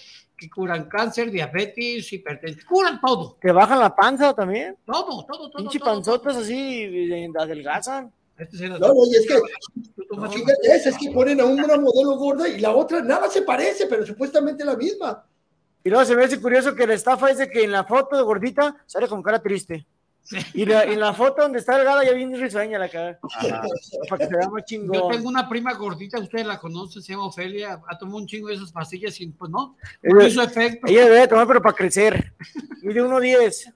Speaker 5: que curan cáncer, diabetes, hipertensión, curan todo,
Speaker 4: ¿Te bajan la panza también?
Speaker 5: todo, todo, todo.
Speaker 4: Pinche
Speaker 5: todo,
Speaker 4: panzotas así, eh, adelgazan.
Speaker 5: Este
Speaker 7: No, no, y es que, fíjate, es, es que ponen a una modelo gorda y la otra nada se parece, pero supuestamente la misma.
Speaker 4: Y luego se me hace curioso que la estafa es de que en la foto de gordita sale con cara triste. Y la, en la foto donde está delgada ya viene risueña la cara. Para que se vea más
Speaker 5: Yo
Speaker 4: chingón.
Speaker 5: tengo una prima gordita, ustedes la conocen, se llama Ofelia, ha tomado un chingo de esas pastillas y pues no, no
Speaker 4: Ella,
Speaker 5: hizo efecto.
Speaker 4: ella debe tomar, pero para crecer. Mide 1.10.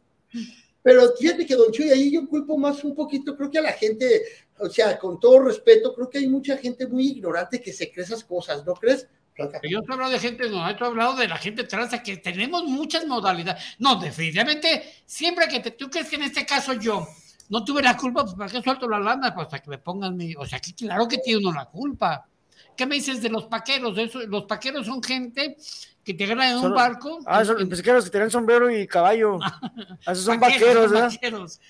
Speaker 7: Pero fíjate que Don Chuy, ahí yo culpo más un poquito, creo que a la gente, o sea, con todo respeto, creo que hay mucha gente muy ignorante que se cree esas cosas, ¿no crees?
Speaker 5: Yo te he hablado de gente, no, yo he hablado de la gente transa, que tenemos muchas modalidades. No, definitivamente, siempre que te, tú crees que en este caso yo no tuve la culpa, pues ¿para qué suelto la lana? Pues para que me pongan mi, o sea, que claro que tiene uno la culpa. ¿Qué me dices de los paqueros? Eso, los paqueros son gente que te ganan en un barco.
Speaker 4: Ah, son, los que tienen sombrero y caballo. [LAUGHS] Ah, Esos son
Speaker 5: Vaqueros,
Speaker 4: ¿verdad?
Speaker 5: vaqueros.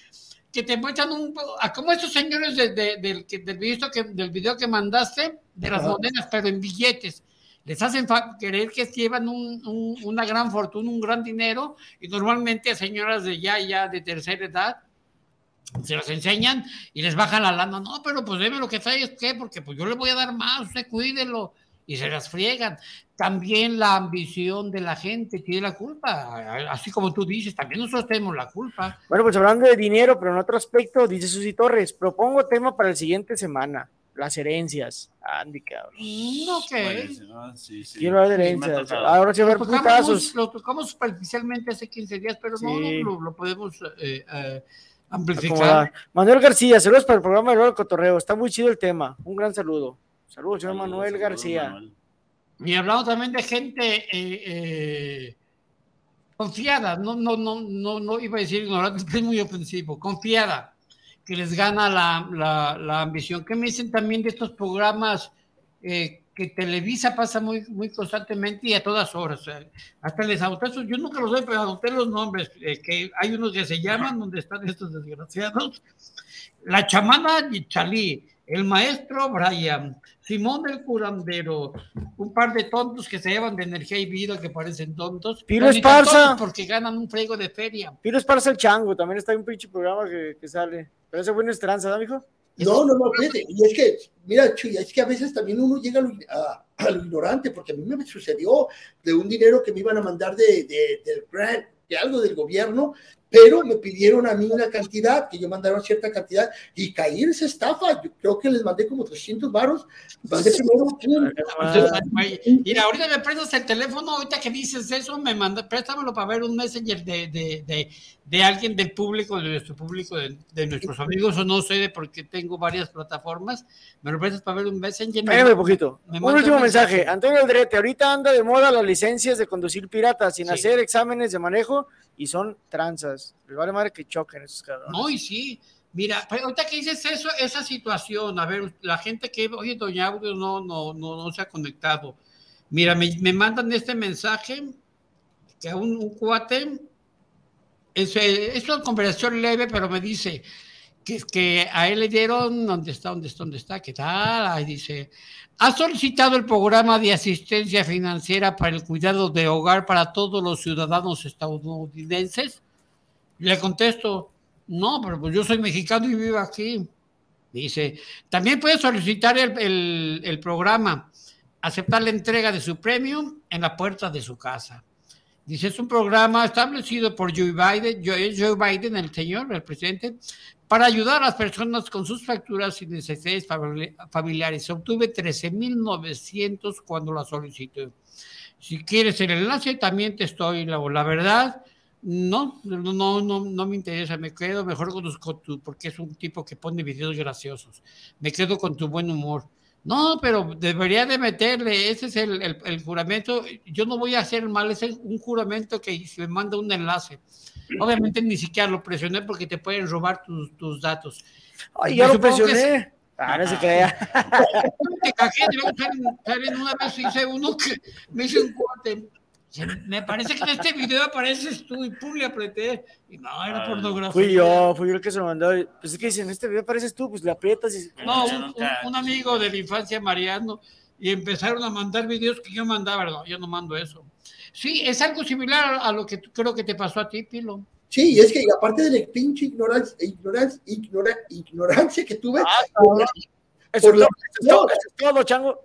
Speaker 5: Que te muestran un como estos señores de- de- del, que- del, video que, del video que mandaste, de las
Speaker 7: Ajá.
Speaker 5: monedas, pero en billetes. Les hacen creer que llevan un- un- una gran fortuna, un gran dinero, y normalmente a señoras de ya, ya de tercera edad, se las enseñan y les bajan la lana. No, pero pues deme lo que traes, ¿qué? Porque pues yo le voy a dar más, usted cuídelo. Y se las friegan. También la ambición de la gente tiene la culpa. Así como tú dices, también nosotros tenemos la culpa.
Speaker 4: Bueno, pues hablando de dinero, pero en otro aspecto, dice Susi Torres, propongo tema para el siguiente semana. Las herencias. Andy, cabrón.
Speaker 5: Mm, ok.
Speaker 6: Buenísimo, sí, sí.
Speaker 4: Quiero hablar de herencias. Ahora
Speaker 5: Lo tocamos,
Speaker 4: putazos.
Speaker 5: lo tocamos superficialmente hace 15 días, pero no,
Speaker 4: Sí.
Speaker 5: no, lo, lo podemos eh, eh,
Speaker 4: Acomodar.
Speaker 5: amplificar.
Speaker 4: Manuel García, saludos para el programa de Loro Cotorreo. Está muy chido el tema. Un gran saludo. Saludos, señor Manuel García.
Speaker 5: Y hablamos también de gente eh, eh, confiada, no, no, no, no, no iba a decir ignorante, [LAUGHS] es muy ofensivo, confiada, que les gana la, la, ambición. ¿Qué me dicen también de estos programas eh, que Televisa pasa muy, muy constantemente y a todas horas? Hasta les esos- yo nunca los doy, pero anoté los nombres, eh, que hay unos que se llaman, donde están estos desgraciados, la chamana Chalí, el maestro Brian, Simón del curandero, un par de tontos que se llevan de energía y vida que parecen tontos. Tan
Speaker 4: Esparza.
Speaker 5: Porque ganan un frego de feria.
Speaker 4: Piro Esparza el Chango, también está en un pinche programa que, que sale. Pero ese bueno es tranza, ¿no, mijo?
Speaker 7: No, no, no, fíjate, y es que, mira, Chuy, es que a veces también uno llega a lo, a- a lo ignorante, porque a mí me sucedió de un dinero que me iban a mandar de, de- del grant, de algo del gobierno, pero me pidieron a mí una cantidad, que yo mandaron cierta cantidad, y caí en esa estafa, yo creo que les mandé como 300 varos, mandé primero, [LAUGHS]
Speaker 5: Mira, ahorita me prestas el teléfono, ahorita que dices eso, me manda, préstamelo para ver un messenger de, de, de, de alguien del público, de nuestro público, de, de nuestros amigos, o no sé, de porque tengo varias plataformas. Me lo prestas para ver un messenger. me-
Speaker 4: Espérame un poquito.
Speaker 5: me
Speaker 4: Un último mensaje. Antonio Aldrete, ahorita anda de moda las licencias de conducir piratas sin
Speaker 5: Sí.
Speaker 4: hacer exámenes de manejo y son tranzas. Les vale madre que choquen esos cabrones.
Speaker 5: No, y sí. Mira, pero ahorita que dices eso, esa situación, a ver, la gente que, oye, Doña Audio no, no, no, no se ha conectado. Mira, me, me mandan este mensaje que un, un cuate, es, eh, es una conversación leve, pero me dice que, que a él le dieron, ¿dónde está? ¿Dónde está? ¿Dónde está? ¿Qué tal? Ahí dice, ¿ha solicitado el programa de asistencia financiera para el cuidado de hogar para todos los ciudadanos estadounidenses? Le contesto, no, pero pues yo soy mexicano y vivo aquí. Dice, también puede solicitar el, programa, aceptar la entrega de su premio en la puerta de su casa. Dice, es un programa establecido por Joe Biden, Joe, Biden, el señor, el presidente, para ayudar a las personas con sus facturas y necesidades famili- familiares. Obtuve 13.900 cuando la solicité. Si quieres el enlace, también te estoy, la, la verdad, no, no, no, no, no me interesa, me quedo mejor con, tus- con tu, porque es un tipo que pone videos graciosos, me quedo con tu buen humor. No, pero debería de meterle, ese es el, el- el juramento, yo no voy a hacer mal, ese es un juramento que se manda un enlace. Obviamente ni siquiera lo presioné porque te pueden robar tus, tus datos.
Speaker 4: Ay, ya lo
Speaker 5: que
Speaker 4: presioné.
Speaker 5: es-
Speaker 4: Ah, no se crea.
Speaker 5: Una vez hice uno que me hice un corte. Me parece que en este video apareces tú y pum, le apreté. Y no, era pornografía.
Speaker 4: Fui yo, fui yo el que se lo mandó. Pues es que dicen, en este video apareces tú, pues le aprietas y...
Speaker 5: No, un, un- un amigo de la infancia, Mariano, y empezaron a mandar videos que yo mandaba. No, yo no mando eso. Sí, es algo similar a lo que creo que te pasó a ti, Pilo.
Speaker 7: Sí, y es que aparte de la pinche ignorancia, ignorancia, ignora- ignorancia que tuve,
Speaker 4: cabrón. Eso
Speaker 7: por
Speaker 4: es
Speaker 7: la-
Speaker 4: todo, eso es todo, eso es todo, chango.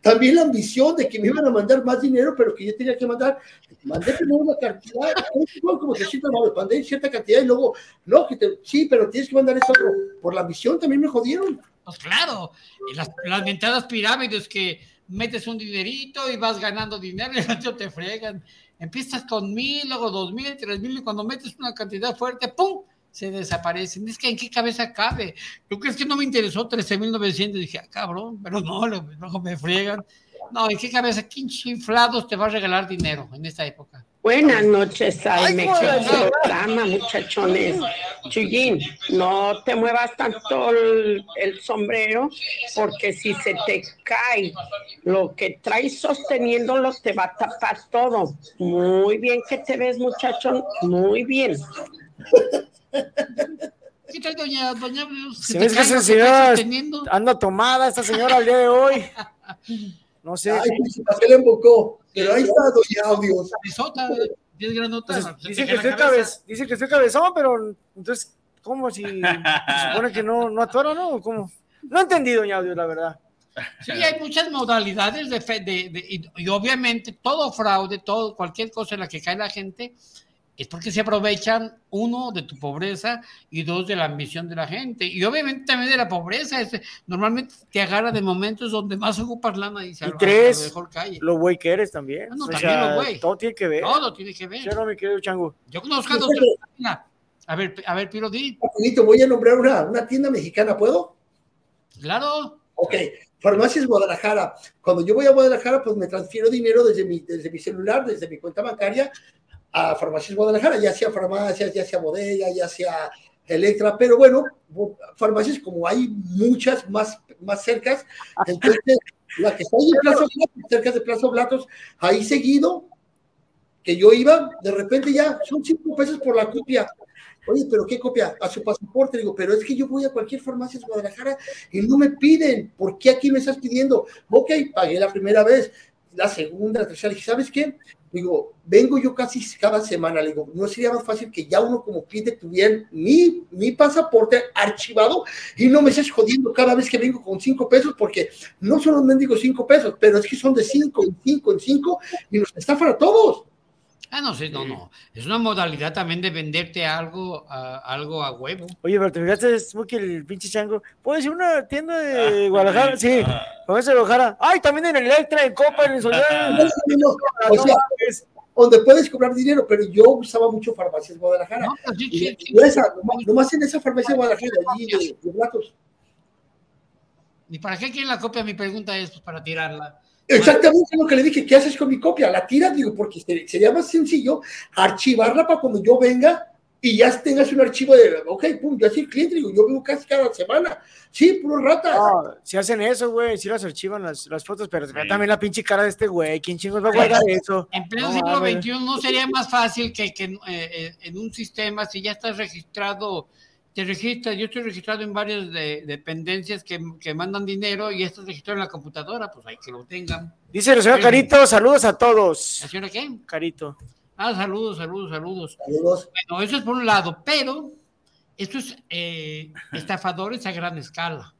Speaker 7: También la ambición de que me iban a mandar más dinero, pero que yo tenía que mandar, mandé primero una cantidad, como 300 dólares, mandé cierta cantidad y luego, no, te- sí, pero tienes que mandar esto otro. Por la ambición también me jodieron.
Speaker 5: Pues claro, y las, las pirámides que metes un dinerito y vas ganando dinero [LAUGHS] y luego te fregan. Empiezas con mil, luego dos mil, tres mil, y cuando metes una cantidad fuerte, ¡pum! Se desaparecen. Es que en qué cabeza cabe. ¿Tú crees que no me interesó 13.900? Dije, ah, cabrón, pero no, luego me friegan. No, ¿en qué cabeza? ¿Quién chiflados te va a regalar dinero en esta época?
Speaker 19: Buenas noches mejor
Speaker 5: joder.
Speaker 19: programa, muchachones. Chuyín, no te muevas tanto el, el sombrero, porque si se te cae lo que traes sosteniéndolo, te va a tapar todo. Muy bien que te ves, muchachón, muy bien.
Speaker 5: ¿Qué tal, doña? doña
Speaker 4: Se ve que esa señora anda tomada, esta señora al día de hoy. No sé.
Speaker 7: Ay, pues, se le embocó, pero ahí está Doña Audios.
Speaker 5: Cabezota, diez granotas.
Speaker 4: Entonces,
Speaker 5: Se
Speaker 4: dicen,
Speaker 5: te
Speaker 4: que cabez, dicen que estoy cabezón, pero entonces, ¿cómo si se supone que no, no atoraron, no? ¿O ¿Cómo? No entendí, doña Audio, la verdad.
Speaker 5: Sí, hay muchas modalidades de fe, de, de- y, y obviamente todo fraude, todo, cualquier cosa en la que cae la gente, es porque se aprovechan, uno, de tu pobreza y dos, de la ambición de la gente. Y obviamente también de la pobreza. Es, normalmente te agarra de momentos donde más ocupas lana y se
Speaker 4: Y
Speaker 5: lo mejor calle.
Speaker 4: lo güey que eres también.
Speaker 5: No, no,
Speaker 4: O
Speaker 5: también
Speaker 4: sea,
Speaker 5: lo güey.
Speaker 4: Todo tiene que ver.
Speaker 5: Todo tiene que ver.
Speaker 4: ¿Sí o no, mi querido Chango?
Speaker 5: Yo conozco a dos A ver, a ver, Piro, di.
Speaker 7: Rapidito, voy a nombrar una, una tienda mexicana, ¿puedo?
Speaker 5: Claro.
Speaker 7: Ok, Farmacias Guadalajara. Cuando yo voy a Guadalajara, pues me transfiero dinero desde mi, desde mi celular, desde mi cuenta bancaria, a Farmacias Guadalajara, ya sea farmacias, ya sea bodega, ya sea Electra, pero bueno, farmacias como hay muchas más, más cercas, entonces [LAUGHS] la que está ahí en Plaza Blatos, cerca de Plaza Blatos, ahí seguido, que yo iba, de repente ya son cinco pesos por la copia. Oye, pero ¿qué copia? A su pasaporte. Digo, pero es que yo voy a cualquier farmacia de Guadalajara y no me piden. ¿Por qué aquí me estás pidiendo? Ok, pagué la primera vez, la segunda, la tercera. Dije, ¿sabes qué? Digo, vengo yo casi cada semana. Le digo, ¿no sería más fácil que ya uno como cliente tuviera mi, mi pasaporte archivado y no me estés jodiendo cada vez que vengo con cinco pesos? Porque no son los mendigos cinco pesos, pero es que son de cinco en cinco en cinco y nos estafan a todos.
Speaker 5: Ah, no sé, no, no. Es una modalidad también de venderte algo a, algo a huevo.
Speaker 4: Oye, pero te fijaste, que el pinche chango. ¿Puedo decir una tienda de Guadalajara? Sí, farmacia de Guadalajara. Ay, también en Electra, en Copa, en el Soledad.
Speaker 7: No, no, no. O sea, donde puedes cobrar dinero, pero yo usaba mucho farmacias Guadalajara. y, y esa, nomás, nomás en esa farmacia de Guadalajara, allí de, de Blatos.
Speaker 5: ¿Y para qué quieren la copia? Mi pregunta es pues, para tirarla.
Speaker 7: Exactamente lo que le dije, ¿qué haces con mi copia? ¿La tiras? Digo, porque sería más sencillo archivarla para cuando yo venga y ya tengas un archivo de, ok, pum, yo soy el cliente, digo, yo vengo casi cada semana. Sí, puro rata.
Speaker 4: No, si hacen eso, güey, si las archivan las, las fotos, pero ve también la pinche cara de este güey, ¿quién chingos va a guardar eso?
Speaker 5: En pleno
Speaker 4: No,
Speaker 5: siglo. XXI no sería más fácil que, que eh, eh, en un sistema, si ya estás registrado, te registras, yo estoy registrado en varias de- dependencias que, que mandan dinero y estás registrado en la computadora, pues hay que lo tengan.
Speaker 4: Dice la señora. Carito, saludos a todos.
Speaker 5: ¿La señora qué?
Speaker 4: Carito.
Speaker 5: Ah, saludos, saludos, saludos.
Speaker 7: Saludos.
Speaker 5: Bueno, eso es por un lado, pero esto es eh, estafadores a gran escala.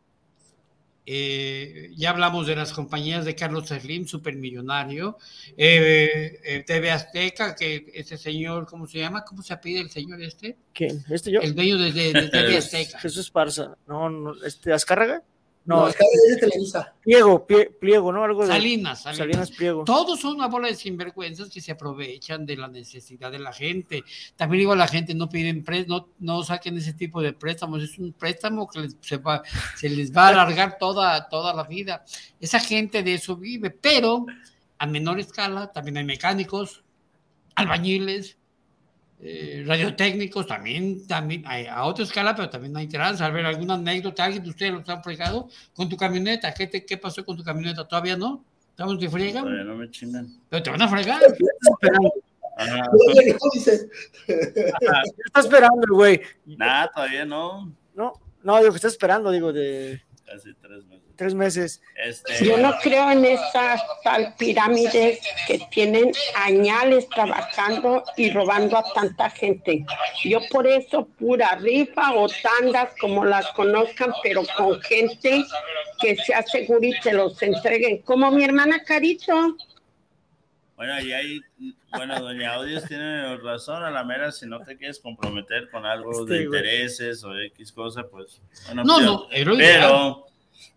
Speaker 5: Eh, ya hablamos de las compañías de Carlos Slim, supermillonario, eh, eh, TV Azteca, que ese señor, ¿cómo se llama? ¿Cómo se pide el señor este?
Speaker 4: ¿Quién? ¿Este yo?
Speaker 5: El dueño de, de- de TV [LAUGHS] Azteca.
Speaker 4: Jesús Parza. No, no, este, ¿Azcárraga?
Speaker 7: No,
Speaker 4: No,
Speaker 7: Azcárraga es de Televisa.
Speaker 4: Pliego, Pie- Pliego, ¿no? Algo de...
Speaker 5: Salinas, Salinas.
Speaker 4: Salinas Pliego.
Speaker 5: Todos son una bola de sinvergüenzas que se aprovechan de la necesidad de la gente. También digo a la gente, no piden préstamos, no, no saquen ese tipo de préstamos. Es un préstamo que les- se, va- se les va a alargar toda, toda la vida. Esa gente de eso vive, pero a menor escala también hay mecánicos, albañiles, eh, radiotécnicos, también, también hay, a otra escala, pero también hay trans. A ver, alguna anécdota, alguien de ustedes los han fregado con tu camioneta. ¿Qué, te- qué pasó con tu camioneta? ¿Todavía no? ¿Estamos fregan?
Speaker 6: Todavía no me chingan.
Speaker 5: Pero te van a fregar.
Speaker 6: Ajá.
Speaker 7: Todavía no, dices.
Speaker 4: ¿Qué está esperando el güey?
Speaker 6: Nah, todavía no.
Speaker 4: No, no, digo que está esperando, digo, de
Speaker 6: Casi tres meses.
Speaker 4: Tres meses.
Speaker 6: Este,
Speaker 19: Yo no creo en esas tal pirámides que tienen añales trabajando y robando a tanta gente. Yo por eso pura rifa o tandas como las conozcan, pero con gente que se asegure y te los entreguen. Como mi hermana Carito.
Speaker 6: Bueno, ahí hay, bueno, doña Odios tiene razón, a la mera, si no te quieres comprometer con algo de
Speaker 5: güey.
Speaker 6: intereses o X cosa, pues, bueno,
Speaker 5: No,
Speaker 6: pues,
Speaker 5: no,
Speaker 6: pero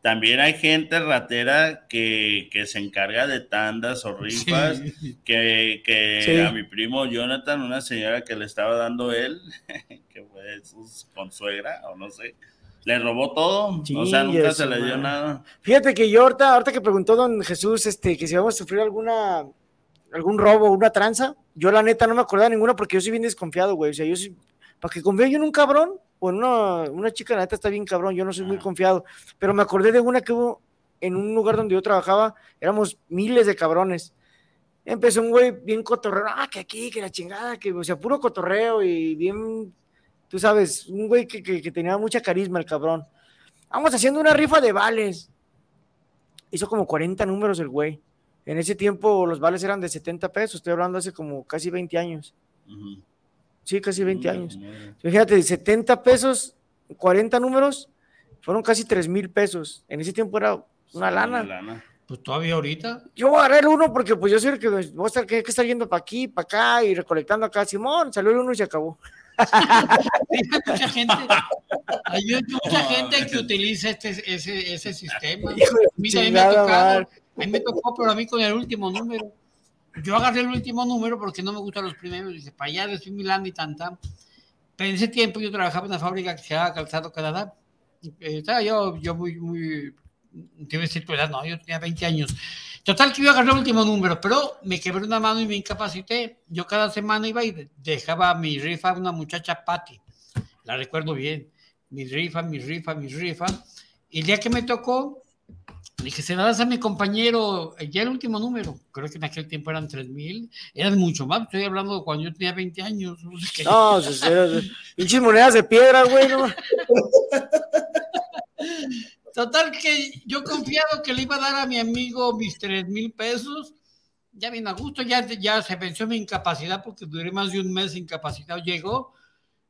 Speaker 6: también hay gente ratera que, que se encarga de tandas o rifas, que, que
Speaker 4: Sí.
Speaker 6: a mi primo Jonathan, una señora que le estaba dando él, [LAUGHS] que fue su consuegra, o no sé, le robó todo, o sea, nunca se le dio nada.
Speaker 4: Fíjate que yo ahorita, ahorita que preguntó don Jesús este, que si vamos a sufrir alguna algún robo, una tranza, yo la neta no me acordaba de ninguna porque yo soy bien desconfiado, güey. O sea, yo soy, para que confíe yo en un cabrón o en una, una chica, la neta está bien cabrón, yo no soy muy confiado. Pero me acordé de una que hubo en un lugar donde yo trabajaba, éramos miles de cabrones. Empezó un güey bien cotorreo, ah, que aquí, que la chingada, que, o sea, puro cotorreo y bien, tú sabes, un güey que, que- que tenía mucha carisma el cabrón. Vamos haciendo una rifa de vales. Hizo como 40 números el güey. En ese tiempo los vales eran de 70 pesos, estoy hablando hace como casi 20 años.
Speaker 6: Ujú.
Speaker 4: Sí, casi 20
Speaker 6: Mm,
Speaker 4: años. Fíjate, 70 pesos, 40 números, fueron casi 3 mil pesos. En ese tiempo era una lana.
Speaker 6: una lana.
Speaker 5: Pues todavía ahorita.
Speaker 4: Yo voy a agarrar el uno porque pues yo sé que voy a estar, que, que estar yendo para aquí, para acá y recolectando acá. Simón, salió el uno y se acabó.
Speaker 5: Hay mucha gente, hay mucha gente que utiliza este, ese, ese sistema.
Speaker 4: De
Speaker 5: a mí me
Speaker 4: madre.
Speaker 5: a mí me tocó, pero a mí con el último número. Yo agarré el último número porque no me gustan los primeros. Dije, para allá estoy Milán y tanta. Pero en ese tiempo yo trabajaba en una fábrica que se llamaba Calzado Canadá. Eh, Estaba yo, yo muy, muy, a decir tu edad, no, yo tenía 20 años. Total que yo agarré el último número, pero me quebré una mano y me incapacité. Yo cada semana iba y de- dejaba mi rifa a una muchacha Patty. La recuerdo bien. Mi rifa, mi rifa, mi rifa. Y el día que me tocó, dije, se la das a mi compañero, ya el último número. Creo que en aquel tiempo eran 3 mil. Eran mucho más. Estoy hablando de cuando yo tenía 20 años. No sé qué.
Speaker 4: No, se- se- se- pinches monedas de piedra, güey. No.
Speaker 5: Total que yo confiado que le iba a dar a mi amigo mis tres mil pesos, ya bien a gusto, ya, ya se venció mi incapacidad porque duré más de un mes incapacitado, llegó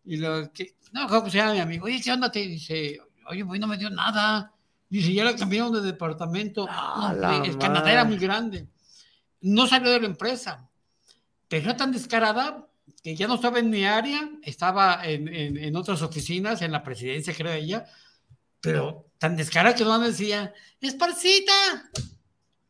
Speaker 5: y lo que, no, ¿cómo se llama mi amigo? Oye, ¿qué onda? Te dice, oye, güey, no me dio nada. Dice, ya la cambiaron de departamento.
Speaker 4: La
Speaker 5: el Canadá era muy grande. No salió de la empresa, pero era tan descarada que ya no estaba en mi área, estaba en, en, en otras oficinas, en la presidencia, creo ella, pero tan descarada que no me decía, ¡Esparcita!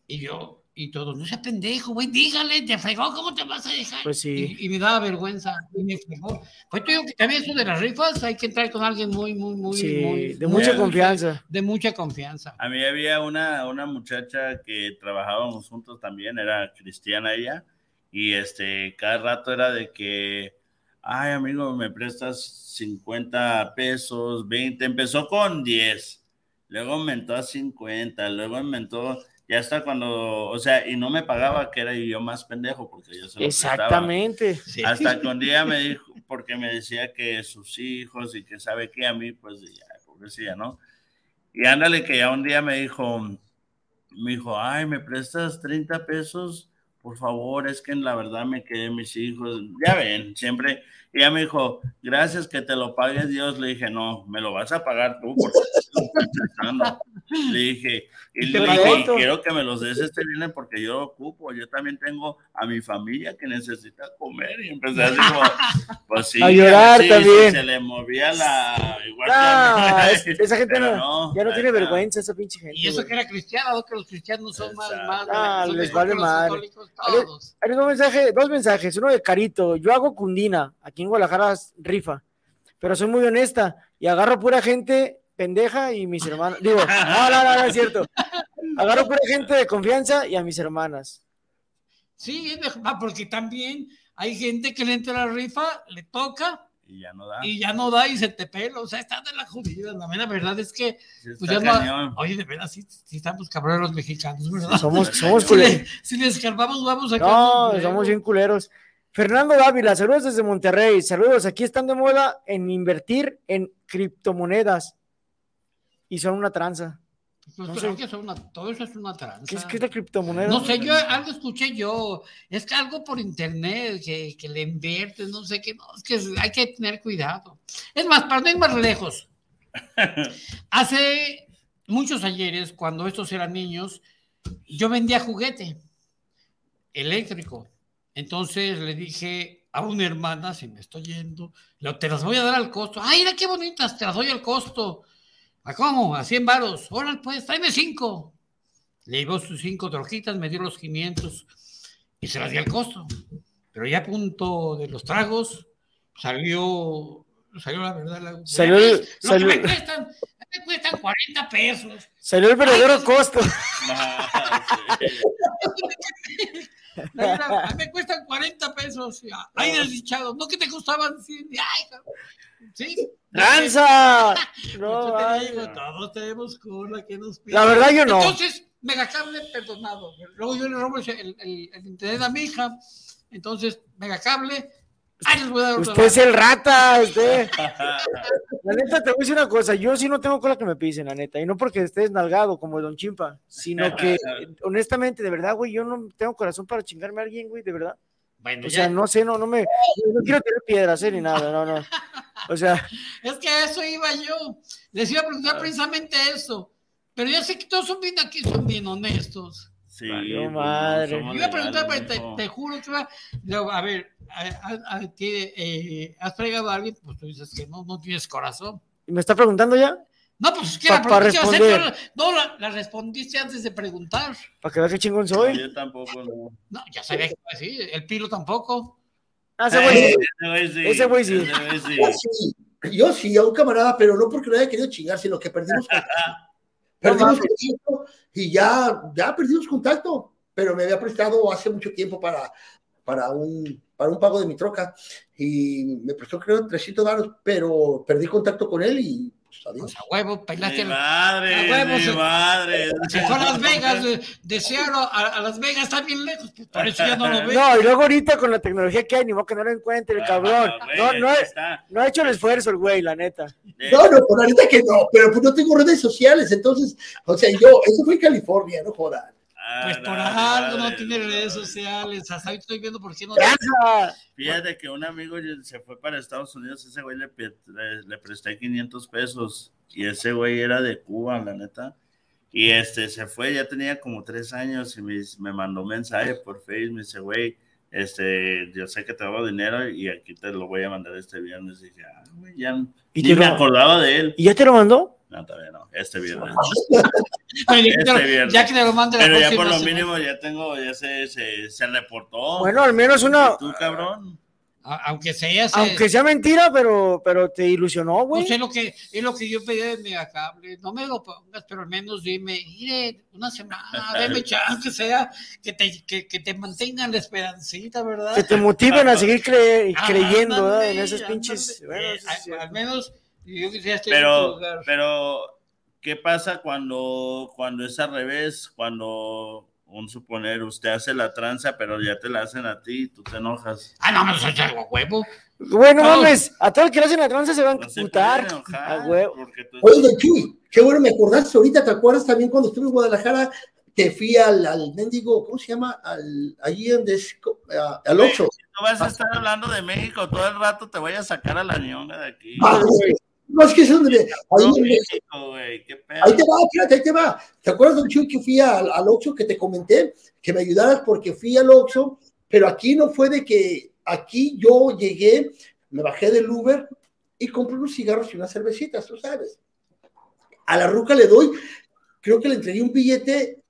Speaker 5: Y yo, y todos, no seas pendejo, güey, dígale, te fregó, ¿cómo te vas a dejar?
Speaker 4: Pues sí.
Speaker 5: Y, y me daba vergüenza, y me fregó. Pues te digo que también eso de las rifas hay que entrar con alguien muy, muy, muy,
Speaker 4: Sí,
Speaker 5: muy.
Speaker 4: de
Speaker 5: muy-
Speaker 4: mucha confianza.
Speaker 5: De mucha confianza.
Speaker 6: A mí había una, una muchacha que trabajábamos juntos también, era cristiana ella, y este, cada rato era de que, ay amigo, me prestas 50 pesos, 20, empezó con 10, luego aumentó a 50, luego aumentó, ya hasta cuando, o sea, y no me pagaba, que era yo más pendejo, porque yo se lo.
Speaker 4: Exactamente.
Speaker 6: Hasta que un día [LAUGHS] me dijo, porque me decía que sus hijos y que sabe que a mí, pues ya, pobrecilla, ¿no? Y ándale, que ya un día me dijo, me dijo, ay, ¿me prestas 30 pesos? Por favor, es que en la verdad me quedé mis hijos. Ya ven, siempre. Y ella me dijo, gracias que te lo pague Dios. Le dije, no, me lo vas a pagar tú porque te lo estoy prestando". Le dije, y le dije, quiero que me los des este viernes porque yo lo ocupo. Yo también tengo a mi familia que necesita comer. Y empecé así como, pues sí. [LAUGHS]
Speaker 4: A llorar
Speaker 6: sí,
Speaker 4: también.
Speaker 6: sí, se le movía la. Igual que
Speaker 4: Ah, es- esa gente no, ya no tiene vergüenza, esa pinche gente.
Speaker 5: Y eso
Speaker 4: güey.
Speaker 5: que era cristiano, ¿no? que los cristianos son más, más
Speaker 4: Ah, les vale
Speaker 5: católicos,
Speaker 4: Ahí les-
Speaker 5: todos.
Speaker 4: ahí les va un mensaje, dos mensajes. Uno de Carito. Yo hago cundina. Aquí en Guadalajara rifa. Pero soy muy honesta. Y agarro pura gente pendeja y mis hermanos. Digo, no, no, no, no es cierto. Agarro pura gente de confianza y a mis hermanas.
Speaker 5: Sí, ah, porque también hay gente que le entra la rifa, le toca
Speaker 6: Y ya no da.
Speaker 5: y ya no da y se te pela. O sea, está de la jodida. La mera verdad es que.
Speaker 6: Sí,
Speaker 5: pues ya no- oye, de verdad, sí, sí estamos cabrones los mexicanos, ¿verdad?
Speaker 4: Somos, somos
Speaker 5: si, le,
Speaker 4: culeros.
Speaker 5: si le escarbamos, vamos a
Speaker 4: No, somos bien culeros. Fernando Dávila, saludos desde Monterrey. Saludos, aquí están de moda en invertir en criptomonedas. Y son una tranza.
Speaker 5: Pues
Speaker 4: No sé.
Speaker 5: que son una- todo eso es una tranza.
Speaker 4: ¿Qué es, qué es la criptomoneda?
Speaker 5: No sé, yo algo escuché yo, es que algo por internet que, que le inviertes, no sé qué, no, es que hay que tener cuidado. Es más, para no ir más lejos, [LAUGHS] hace muchos ayeres, cuando estos eran niños, yo vendía juguete eléctrico. Entonces le dije a una hermana, si me estoy yendo, te las voy a dar al costo. Ay, mira qué bonitas, te las doy al costo. ¿A cómo? A 100 varos. Órale, pues, tráeme cinco. Le llevó sus cinco trojitas, me dio los 500 y se las di al costo. Pero ya a punto de los tragos, salió, salió la verdad. La,
Speaker 4: Salió el-
Speaker 5: Lo que
Speaker 4: salió-
Speaker 5: me cuestan, me cuestan 40 pesos.
Speaker 4: Salió el verdadero costo. [LAUGHS]
Speaker 5: Mira, a me cuestan 40 pesos. Ay, desdichado. No que te costaban 100. Ay, sí.
Speaker 4: ¡Tranza!
Speaker 5: Por [LAUGHS]
Speaker 4: No,
Speaker 5: te digo, todos tenemos cola que nos
Speaker 4: La verdad, yo no.
Speaker 5: Entonces, Megacable perdonado. Luego yo le robo el, el- el internet a mi hija. Entonces, Megacable. Ay, les voy a dar otro
Speaker 4: Usted es el rata, usted. [LAUGHS] La neta, te voy a decir una cosa. Yo sí no tengo cola que me pisen, la neta. Y no porque estés nalgado como Don Chimpa, sino que, honestamente, de verdad, güey, yo no tengo corazón para chingarme a alguien, güey, de verdad.
Speaker 5: Bueno,
Speaker 4: O sea, no sé, no, no me. No quiero tirar piedras, eh, ni nada, no, no. O sea,
Speaker 5: Es que a eso iba yo. Les iba a preguntar precisamente eso. Pero ya sé que todos son bien aquí, son bien honestos.
Speaker 6: Sí,
Speaker 4: Valió
Speaker 6: pues,
Speaker 4: madre.
Speaker 5: Yo iba a preguntar, pero te, te juro que va. Luego, a ver, a- a- a- ¿qué, eh, ¿has fregado a alguien? Pues tú dices que no, no tienes corazón.
Speaker 4: ¿Y ¿Me está preguntando ya?
Speaker 5: No, pues que
Speaker 4: Pa-
Speaker 5: la
Speaker 4: responder.
Speaker 5: No, la, la respondiste antes de preguntar.
Speaker 4: Para que veas qué chingón soy.
Speaker 6: Yo tampoco, no.
Speaker 5: No, ya sabía que iba a decir. El pilo tampoco.
Speaker 4: Ah, ese güey sí.
Speaker 6: Ese güey sí.
Speaker 4: Ese güey sí.
Speaker 6: Ese güey sí.
Speaker 7: Yo sí, a un camarada, pero no porque lo haya querido chingar, sino que perdimos contacto. [LAUGHS] Perdimos contacto y ya, ya perdimos contacto, pero me había prestado hace mucho tiempo para, para, un, para un pago de mi troca y me prestó creo 300 dólares, pero perdí contacto con él y pues adiós.
Speaker 5: A huevo, pelaste.
Speaker 6: Mi
Speaker 5: a
Speaker 6: madre,
Speaker 5: huevo,
Speaker 6: mi
Speaker 5: se-
Speaker 6: madre.
Speaker 5: Se fue a Las Vegas, de, Seattle a, a Las Vegas, está bien lejos, pues, por eso ya no lo [LAUGHS] ve.
Speaker 4: No, y luego ahorita con la tecnología que hay, ni modo que no lo encuentre el cabrón.
Speaker 6: Ah, güey,
Speaker 4: No, no, ha-
Speaker 6: está.
Speaker 4: no ha hecho el esfuerzo el güey, la neta.
Speaker 7: No, no, pues ahorita que no, pero pues no tengo redes sociales, entonces, o sea, yo, eso fue en California, no jodan.
Speaker 5: Pues por algo no tiene redes sociales. Hasta ahorita estoy viendo por qué no.
Speaker 6: Fíjate que un amigo se fue para Estados Unidos, ese güey le, le, le presté 500 pesos y ese güey era de Cuba, la neta. Y este se fue, ya tenía como tres años y me, me mandó un mensaje por Facebook, me dice, güey, este, yo sé que te hago dinero y aquí te lo voy a mandar este viernes. Y dije, ah, güey, ya
Speaker 4: ¿Y
Speaker 6: ni
Speaker 4: te
Speaker 6: me
Speaker 4: lo-
Speaker 6: acordaba de él.
Speaker 4: ¿Y ya te lo mandó?
Speaker 6: No, todavía no, este viernes. [LAUGHS]
Speaker 5: Pero ya que te lo-
Speaker 6: Este viernes.
Speaker 5: ya que te lo mande la
Speaker 6: Pero ya por lo
Speaker 5: semana.
Speaker 6: mínimo ya tengo, ya se, se, se reportó.
Speaker 4: Bueno, al menos una-
Speaker 6: ¿Y tú, cabrón?
Speaker 5: Aunque sea, se-
Speaker 4: Aunque sea mentira, pero, pero te ilusionó, güey.
Speaker 5: Pues es lo que es lo que yo pedí de Megacable. No me lo pongas, pero al menos dime, mire, una semana, [LAUGHS] deme chance que sea, que te, que, que te mantengan la esperancita, ¿verdad?
Speaker 4: Que te motiven a seguir cre-
Speaker 5: Ah,
Speaker 4: creyendo en esos pinches. Bueno,
Speaker 5: Eh, al, menos yo quisiera estar en tu
Speaker 6: Pero,
Speaker 5: lugar.
Speaker 6: pero, ¿qué pasa cuando, cuando es al revés? Cuando, un suponer, usted hace la tranza, pero ya te la hacen a ti y tú te enojas.
Speaker 5: Ah, no, no soy algo huevo.
Speaker 4: Bueno,
Speaker 5: No.
Speaker 4: mames, a todo el que le hacen la tranza se van a
Speaker 6: se
Speaker 4: putar.
Speaker 6: enojar,
Speaker 4: A huevo.
Speaker 7: Oye, don Chuy, qué bueno me acordaste ahorita, ¿te acuerdas también cuando estuve en Guadalajara? Que fui al, al mendigo, ¿cómo se llama? Al, allí donde a- al Oxxo.
Speaker 6: No vas a estar hablando de México todo el rato, te voy a sacar a la ñonga de aquí.
Speaker 7: Ah, güey. No, es que es donde, ahí,
Speaker 6: No,
Speaker 7: en-
Speaker 6: México, güey, qué pedo.
Speaker 7: ahí te va, fíjate, ahí te va. ¿Te acuerdas, don Chuy, que fui al, al Oxxo que te comenté? Que me ayudaras porque fui al Oxxo, pero aquí no fue de que, aquí yo llegué, me bajé del Uber y compré unos cigarros y unas cervecitas, tú sabes. A la ruca le doy, creo que le entregué un billete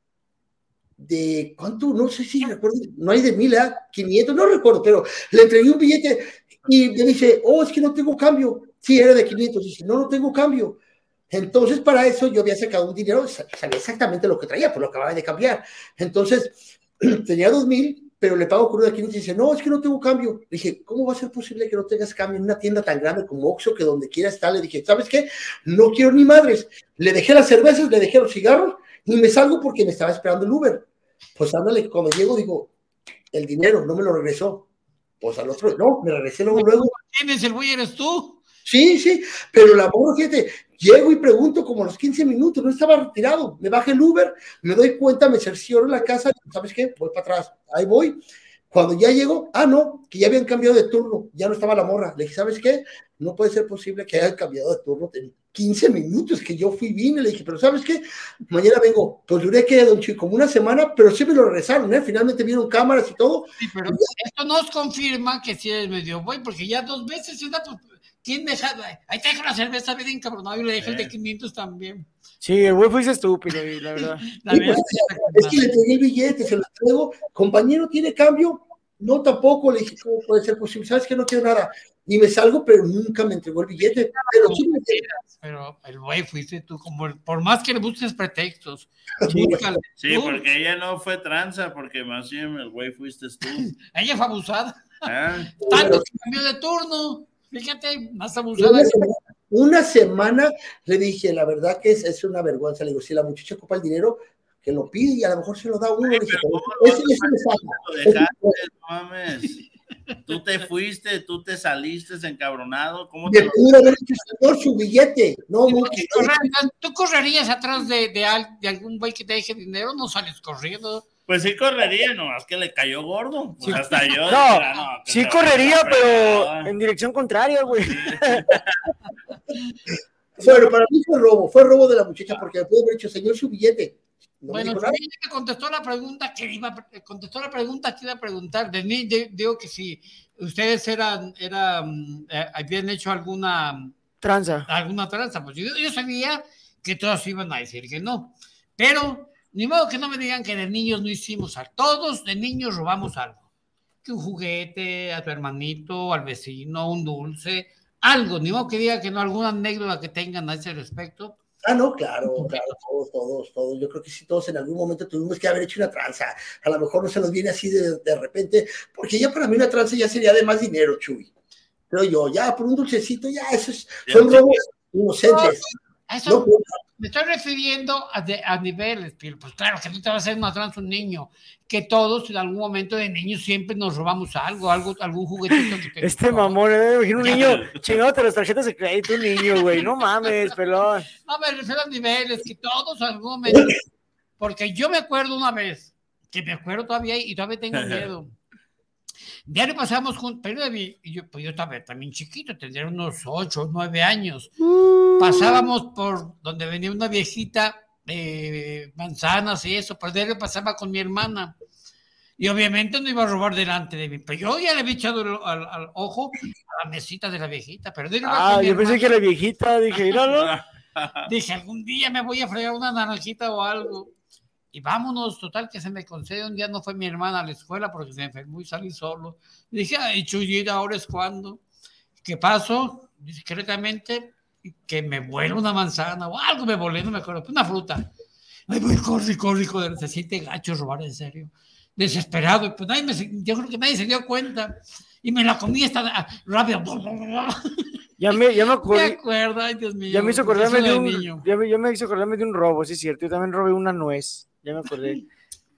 Speaker 7: de cuánto, no sé si recuerdo, no hay de mil, ¿eh? 500, no recuerdo, pero le entregué un billete y me dice, oh, es que no tengo cambio. Sí, era de 500, dice, no, no tengo cambio. Entonces, para eso yo había sacado un dinero, sa- sabía exactamente lo que traía, pues lo acababa de cambiar. Entonces, [CLEARS THROAT] tenía dos mil, pero le pago con una de 500 y dice, no, es que no tengo cambio. Le dije, ¿cómo va a ser posible que no tengas cambio en una tienda tan grande como Oxxo, que donde quiera está? Le dije, ¿sabes qué? No quiero ni madres. Le dejé las cervezas, le dejé los cigarros y me salgo porque me estaba esperando el Uber. Pues ándale, cuando llego digo, el dinero no me lo regresó. Pues al otro, no, me regresé luego, luego.
Speaker 5: ¿Quién es el güey? ¿Eres tú?
Speaker 7: Sí, sí, pero la morra, fíjate, llego y pregunto como a los 15 minutos, no estaba retirado, me baja el Uber, me doy cuenta, me cercioro en la casa, ¿sabes qué? Voy para atrás, ahí voy. Cuando ya llego, ah, no, que ya habían cambiado de turno, ya no estaba la morra. Le dije, ¿sabes qué? No puede ser posible que hayan cambiado de turno en 15 minutos que yo fui, vine, le dije, pero ¿sabes qué? Mañana vengo. Pues duré que, don Chico, como una semana, pero sí me lo regresaron, ¿eh? Finalmente vieron cámaras y todo.
Speaker 5: Sí, pero esto nos confirma que sí eres medio güey, porque ya dos veces, ¿quién deja? Ahí te dejo la cerveza bien encabronado y le dejé el de 500 también.
Speaker 4: Sí, el güey fuiste estúpido, y la verdad. [LAUGHS]
Speaker 5: La
Speaker 7: Sí,
Speaker 5: verdad,
Speaker 7: pues, es que le entregué el billete, se lo entrego. Compañero, ¿tiene cambio? No, tampoco. Le dije, ¿cómo puede ser posible? ¿Sabes que no quiero nada? Y me salgo, pero nunca me entregó el billete. Pero sí me
Speaker 5: Pero el güey fuiste tú, como por más que le busques pretextos.
Speaker 7: Sí,
Speaker 5: búscale
Speaker 6: Sí,
Speaker 5: tú.
Speaker 6: porque ella no fue tranza, porque más bien el güey fuiste tú. [LAUGHS]
Speaker 5: Ella fue abusada.
Speaker 6: Ah,
Speaker 5: Tanto que cambió de turno. Fíjate, más abusada.
Speaker 7: Una semana, una semana le dije, la verdad que es, es una vergüenza. Le digo, si la muchacha ocupa el dinero, que lo pide y a lo mejor se lo da uno. Le dije,
Speaker 6: lo
Speaker 7: Ese-
Speaker 6: dejaste, no mames. Tú te fuiste, tú te saliste encabronado. ¿Cómo te
Speaker 7: pudo haber hecho señor su billete. No, no, que-
Speaker 5: ¿Tú correrías atrás de, de, al- de algún güey que te deje dinero? No sales corriendo.
Speaker 6: Pues sí correría, nomás que le cayó gordo. Pues
Speaker 4: Sí.
Speaker 6: hasta yo.
Speaker 4: No, sí correría, pero en dirección contraria, güey. [LAUGHS]
Speaker 7: Bueno, para mí fue robo, fue robo de la muchacha porque pudo haber dicho, señor, su billete. No
Speaker 5: bueno, ella me contestó la pregunta que iba, a- contestó la pregunta que iba a preguntar. De mí, de- digo que si ustedes eran, eran, eh, habían hecho alguna
Speaker 4: Tranza.
Speaker 5: alguna tranza, pues yo, yo sabía que todos iban a decir que no, pero ni modo que no me digan que de niños no hicimos algo. Todos de niños robamos algo, que un juguete a tu hermanito, al vecino, un dulce, algo. Ni modo que diga que no alguna anécdota que tengan a ese respecto.
Speaker 7: Ah, no, claro, claro, todos, todos, todos. Yo creo que sí, todos en algún momento tuvimos que haber hecho una tranza. A lo mejor no se nos viene así de, de repente, porque ya para mí una tranza ya sería de más dinero, Chuy. Creo yo, ya por un dulcecito, ya eso es, son robos inocentes.
Speaker 5: Eso
Speaker 7: No,
Speaker 5: me estoy refiriendo a, de- a niveles, pero pues claro que no te va a hacer una tranza un niño, que todos en algún momento de niños siempre nos robamos algo, algo algún juguetito que te
Speaker 4: Este mamón, eh, me imagino un niño [LAUGHS] chingándote las tarjetas de crédito, un niño, güey. No mames, pelón.
Speaker 5: No, me refiero a niveles, que todos en algún momento. Porque yo me acuerdo una vez, que me acuerdo todavía y todavía tengo [LAUGHS] miedo. Diario pasamos juntos, pero y yo, pues yo estaba también chiquito, tendría unos 8 o 9 años. Pasábamos por donde venía una viejita, eh, manzanas y eso, pero diario pasaba con mi hermana. Y obviamente no iba a robar delante de mí, pero yo ya le había echado el- al, al ojo a la mesita de la viejita, pero
Speaker 4: Ah, yo pensé que la viejita, dije, míralo. [LAUGHS]
Speaker 5: Dije, algún día me voy a fregar una naranjita o algo. Y vámonos, total, que se me concede. Un día no fue mi hermana a la escuela porque se enfermó y salí solo. Dije, ay, Chuyita, ahora es cuando. ¿Qué pasó? Discretamente, que me vuela una manzana o algo me volé, no me acuerdo, una fruta. Ay, voy, corre, corre, corre. Se siente gacho robar en serio. Desesperado. Y pues nadie me, yo creo que nadie se dio cuenta. Y me la comí esta ah, rápido.
Speaker 4: Ya me, ya me [LAUGHS]
Speaker 5: Me
Speaker 4: acordé.
Speaker 5: acuerdo, ay, Dios mío.
Speaker 4: Ya me hizo acordarme de
Speaker 5: de
Speaker 4: un,
Speaker 5: niño.
Speaker 4: ya me, ya me hizo acordarme de un robo, sí es cierto. Yo también robé una nuez, ya me acordé.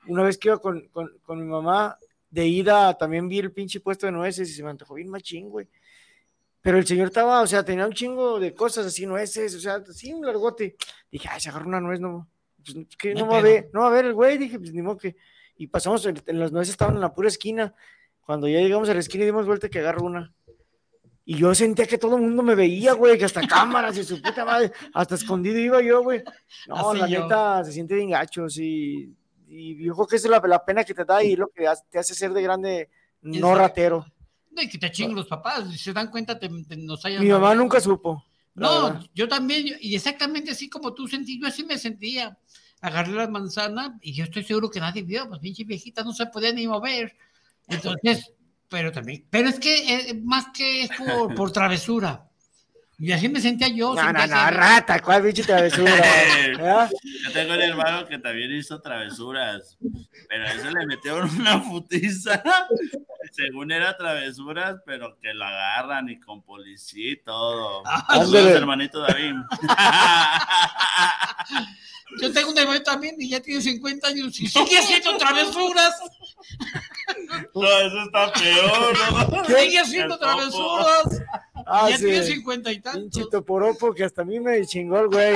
Speaker 4: Una vez que iba con, con, con mi mamá de ida, también vi el pinche puesto de nueces y se me antojó bien machín, güey. Pero el señor estaba, o sea, tenía un chingo de cosas así, nueces, o sea, así un largote. Dije, ay, se agarró una nuez, no, pues, que
Speaker 5: No
Speaker 4: va a ver, no va a ver el güey, dije, pues ni modo que. Y pasamos, en, en las nueces estaban en la pura esquina. Cuando ya llegamos a la esquina y dimos vuelta que agarro una. Y yo sentía que todo el mundo me veía, güey, que hasta cámaras y su puta madre, hasta escondido iba yo, güey. No,
Speaker 5: Así
Speaker 4: la
Speaker 5: yo.
Speaker 4: neta, se siente bien gacho, sí. Y yo creo que esa es la, la pena que te da y lo que te hace ser de grande, no ratero.
Speaker 5: No, y que te chinguen los papás, si se dan cuenta, te, te- nos hayan.
Speaker 4: Mi mamá nunca supo.
Speaker 5: No,
Speaker 4: verdad.
Speaker 5: yo también, y exactamente así como tú sentí, yo así me sentía. Agarré la manzana y yo estoy seguro que nadie vio, pues pinche viejita no se podía ni mover. Entonces, pero también, pero es que eh, más que es por, [LAUGHS] por travesura. Y así me sentía yo.
Speaker 4: No,
Speaker 5: sentía
Speaker 4: no, no,
Speaker 5: así-
Speaker 4: rata, ¿cuál pinche travesura? ¿verdad? [LAUGHS]
Speaker 6: Yo tengo un hermano que también hizo travesuras, pero a ese le metieron una putiza. [LAUGHS] Según era travesuras, pero que lo agarran y con policía y todo. Saludos,
Speaker 5: ándale.
Speaker 6: hermanito David.
Speaker 5: Yo tengo un hermano también y ya tiene 50 años y sigue haciendo travesuras.
Speaker 6: No, eso está peor, ¿no?
Speaker 5: Sigue haciendo
Speaker 6: El
Speaker 5: travesuras.
Speaker 4: Ah,
Speaker 5: ya
Speaker 4: sí.
Speaker 5: tiene 50 y tantos.
Speaker 4: Pinche toporopo que hasta a mí me chingó el güey.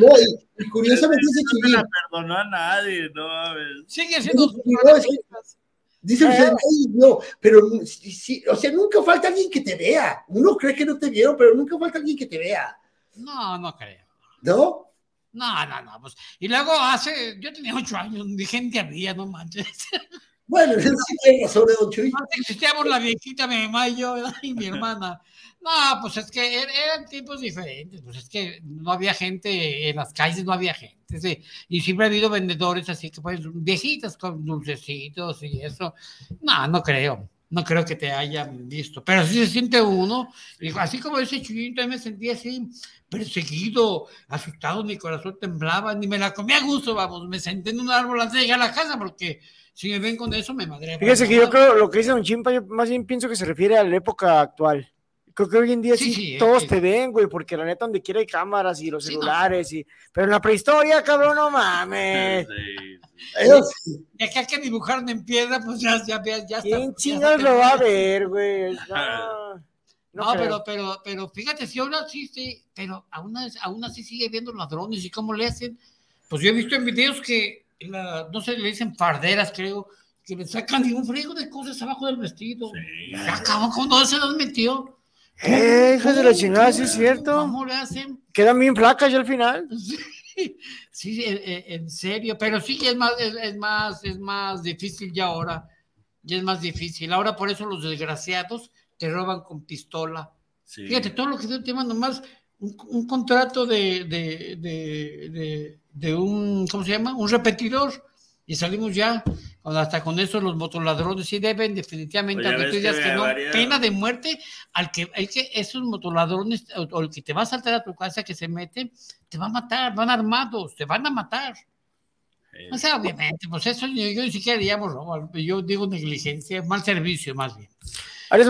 Speaker 7: No, y, y curiosamente dice
Speaker 6: No
Speaker 7: Chuyín,
Speaker 6: la perdonó a nadie, no mames.
Speaker 5: Sigue haciendo
Speaker 7: no, Dice
Speaker 4: Eh.
Speaker 7: usted, "Ay, no, pero sí, sí, o sea, nunca falta alguien que te vea. Uno cree que no te vieron, pero nunca falta alguien que te vea,
Speaker 5: No, no creo.
Speaker 7: ¿no?
Speaker 5: No, no, no. Pues, y luego hace, yo tenía 8 años, ni gente había, no manches.
Speaker 7: Bueno, sí razón, ¿eh, don Chuy.
Speaker 5: Existíamos la viejita, mi mamá y yo, y mi hermana. No, pues es que er- eran tiempos diferentes, pues es que no había gente en las calles, no había gente, sí. y siempre ha habido vendedores así que pues viejitas con dulcecitos y eso. No, no creo, no creo que te hayan visto, pero sí se siente uno, así como ese también me sentía así, perseguido, asustado, mi corazón temblaba, ni me la comía a gusto, vamos, me senté en un árbol antes de llegar a la casa, porque si me ven con eso me madre.
Speaker 4: Fíjese que yo creo lo que dice Don Chimpa, yo más bien pienso que se refiere a la época actual. Creo que hoy en día sí,
Speaker 5: Sí, sí, eh,
Speaker 4: todos
Speaker 5: sí.
Speaker 4: te ven, güey, porque la neta donde quiera hay cámaras y los
Speaker 5: Sí, no.
Speaker 4: celulares, y... pero en la prehistoria, cabrón, no mames.
Speaker 7: Sí.
Speaker 5: Y acá que dibujaron en piedra, pues ya, ya, ya, ya está.
Speaker 4: ¿Quién
Speaker 5: ya está
Speaker 4: lo va a ver, güey? [LAUGHS] No, no
Speaker 5: No, pero, pero, pero fíjate, si aún así, sí, pero aún, así- aún así sigue viendo ladrones y cómo le hacen. Pues yo he visto en videos que, la- no sé, le dicen farderas, creo, que le sacan un friego de cosas abajo del vestido. Ya acabó con todo se los metió.
Speaker 4: Eh, hijas de la chingada, sí es cierto.
Speaker 5: ¿Cómo le hacen?
Speaker 4: Quedan bien flacas ya al final. [LAUGHS]
Speaker 5: Sí, en, en- en serio, pero sí es más, es, es más, es más difícil ya ahora. Ya es más difícil. Ahora por eso los desgraciados te roban con pistola.
Speaker 6: Sí.
Speaker 5: Fíjate, todo lo que te tema nomás un, un contrato de, de, de, de, de un, ¿cómo se llama? Un repetidor. Y salimos ya, hasta con eso los motoladrones sí deben definitivamente, aunque tú digas
Speaker 6: que
Speaker 5: que no,
Speaker 6: varias-
Speaker 5: pena de muerte al que, el que esos motoladrones o, o el que te va a saltar a tu casa que se mete, te va a matar, van armados, te van a matar. O sea, obviamente, pues eso yo, yo ni siquiera digamos robo, yo digo negligencia, mal servicio más bien.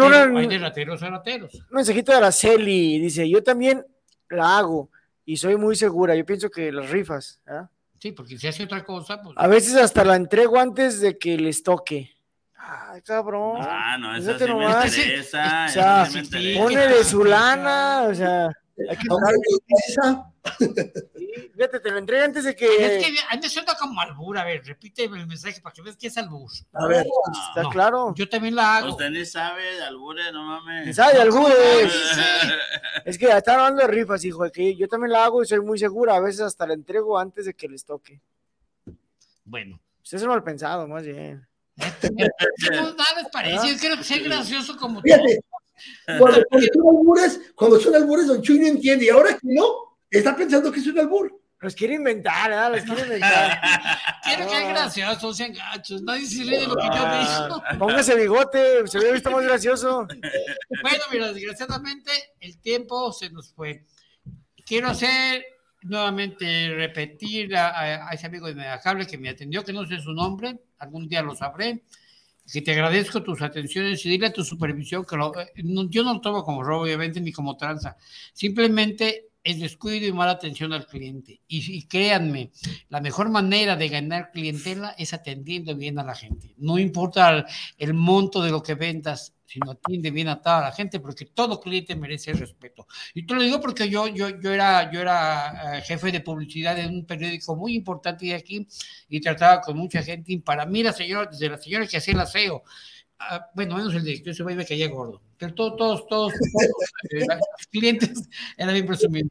Speaker 5: Pero
Speaker 4: ponen-
Speaker 5: hay de rateros a rateros.
Speaker 4: Un mensajito de Araceli, dice, yo también la hago y soy muy segura, yo pienso que las rifas, ¿ah?
Speaker 5: Sí, porque si hace otra cosa, pues.
Speaker 4: A veces hasta la entrego antes de que les toque. Ay, cabrón.
Speaker 6: Ah, no, esa sí me interesa,
Speaker 4: O sea, pone de su lana, o sea, hay que
Speaker 7: esa.
Speaker 4: Sí, Fíjate, te lo entrega antes de que.
Speaker 5: Es que antes suena como albur, a ver, repite el mensaje para que veas que es albur.
Speaker 4: A ver, está claro.
Speaker 5: Yo también la hago.
Speaker 6: Usted ni sabe de albures, no mames.
Speaker 4: Ni sabe de albures. Es que están hablando de rifas, hijo, de que yo también la hago y soy muy segura. A veces hasta la entrego antes de que les toque.
Speaker 5: Bueno.
Speaker 4: Usted es mal pensado, más bien.
Speaker 5: No, nada les parece, yo creo que ser gracioso como
Speaker 7: Fíjate, cuando, cuando son albures, cuando son albures, Don Chuy no entiende. Y ahora que no, está pensando que es un albur.
Speaker 4: Los quiere inventar, ¿verdad? Los quiere inventar. [LAUGHS]
Speaker 5: Quiero ser gracioso, sean gachos. Nadie se ríe de lo que yo digo.
Speaker 4: Ah, Póngase bigote, se hubiera visto más gracioso.
Speaker 5: Bueno, mira, desgraciadamente el tiempo se nos fue. Quiero hacer nuevamente repetir a, a- a ese amigo de Megacable que me atendió, que no sé su nombre, algún día lo sabré, que te agradezco tus atenciones y dile a tu supervisión que lo- eh, no- yo no lo tomo como robo, obviamente, ni como tranza. Simplemente es descuido y mala atención al cliente. Y, y créanme, la mejor manera de ganar clientela es atendiendo bien a la gente. No importa el, el monto de lo que vendas, sino atiende bien a toda la gente, porque todo cliente merece respeto. Y te lo digo porque yo, yo, yo era, yo era eh, jefe de publicidad en un periódico muy importante de aquí y trataba con mucha gente. Y para mí, la señora, desde la señora que hacía el aseo, ah, bueno, menos el director, ese güey me caía gordo, pero todo- todos, todos, todos [LAUGHS] eh, los clientes eran bien presumidos.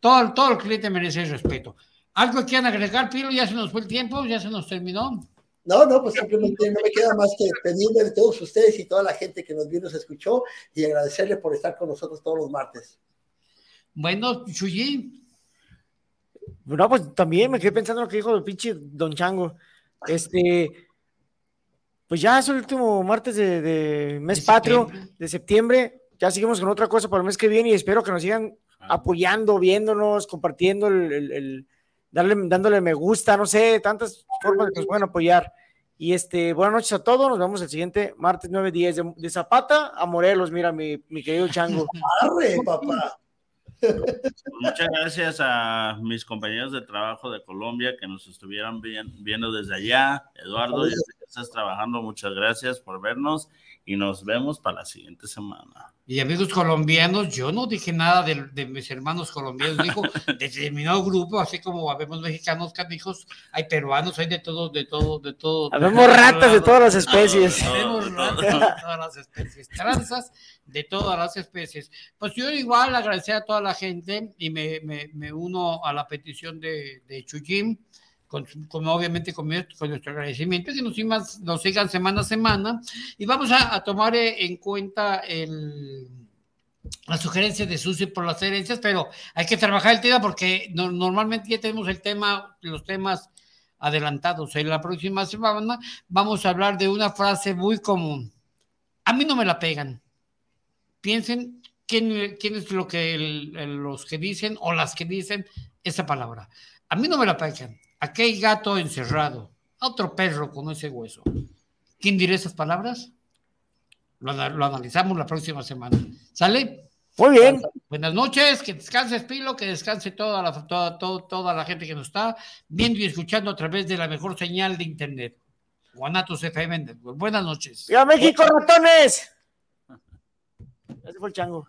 Speaker 5: Todo, todo el cliente merece respeto. ¿Algo que quieran agregar, Pilo? Ya se nos fue el tiempo, ya se nos terminó.
Speaker 7: No, no, pues simplemente no me queda más que pedirle de todos ustedes y toda la gente que nos vio y nos escuchó y agradecerle por estar con nosotros todos los martes.
Speaker 5: Bueno, Chuyi.
Speaker 4: No, pues también me quedé pensando en lo que dijo el pinche Don Chango. Este, pues ya es el último martes de, de mes patrio de septiembre. Ya seguimos con otra cosa para el mes que viene y espero que nos sigan apoyando, viéndonos, compartiendo, el, el- el- darle, dándole me gusta, no sé, tantas formas de que nos pueden apoyar. Y este, buenas noches a todos. Nos vemos el siguiente martes 9 días de, de Zapata a Morelos. Mira, mi, mi querido Chango. [LAUGHS]
Speaker 7: Arre, papá.
Speaker 6: Muchas gracias a mis compañeros de trabajo de Colombia que nos estuvieron bien- viendo desde allá. Eduardo, que estás trabajando, muchas gracias por vernos y nos vemos para la siguiente semana.
Speaker 5: Y amigos colombianos, yo no dije nada de, de mis hermanos colombianos, digo de [LAUGHS] determinado grupo, así como habemos mexicanos canijos, hay peruanos, hay de todo, de todo, de todo.
Speaker 4: Habemos ratas de todas las especies. [LAUGHS]
Speaker 5: Habemos ratas de todas las especies, tranzas de todas las especies. Pues yo igual agradecer a toda la gente y me, me- me uno a la petición de, de Chuyim, con, con- obviamente con, con nuestro agradecimiento, que nos, sigan- nos sigan semana a semana y vamos a, a tomar eh, en cuenta el, la sugerencia de Susi por las herencias, pero hay que trabajar el tema porque no- normalmente ya tenemos el tema, los temas adelantados. En la próxima semana vamos a hablar de una frase muy común. A mí no me la pegan. Piensen quién, quién es lo que el- los que dicen o las que dicen esa palabra. A mí no me la pegan. Aquí hay gato encerrado. Otro perro con ese hueso. ¿Quién dirá esas palabras? Lo, ana- lo analizamos la próxima semana. ¿Sale?
Speaker 4: Muy bien.
Speaker 5: Buenas noches, que descanses Pilo, que descanse toda la, toda, toda, toda la gente que nos está viendo y escuchando a través de la mejor señal de internet. Guanatos FM. Buenas noches.
Speaker 4: ¡Viva México, ratones! Ese fue el chango.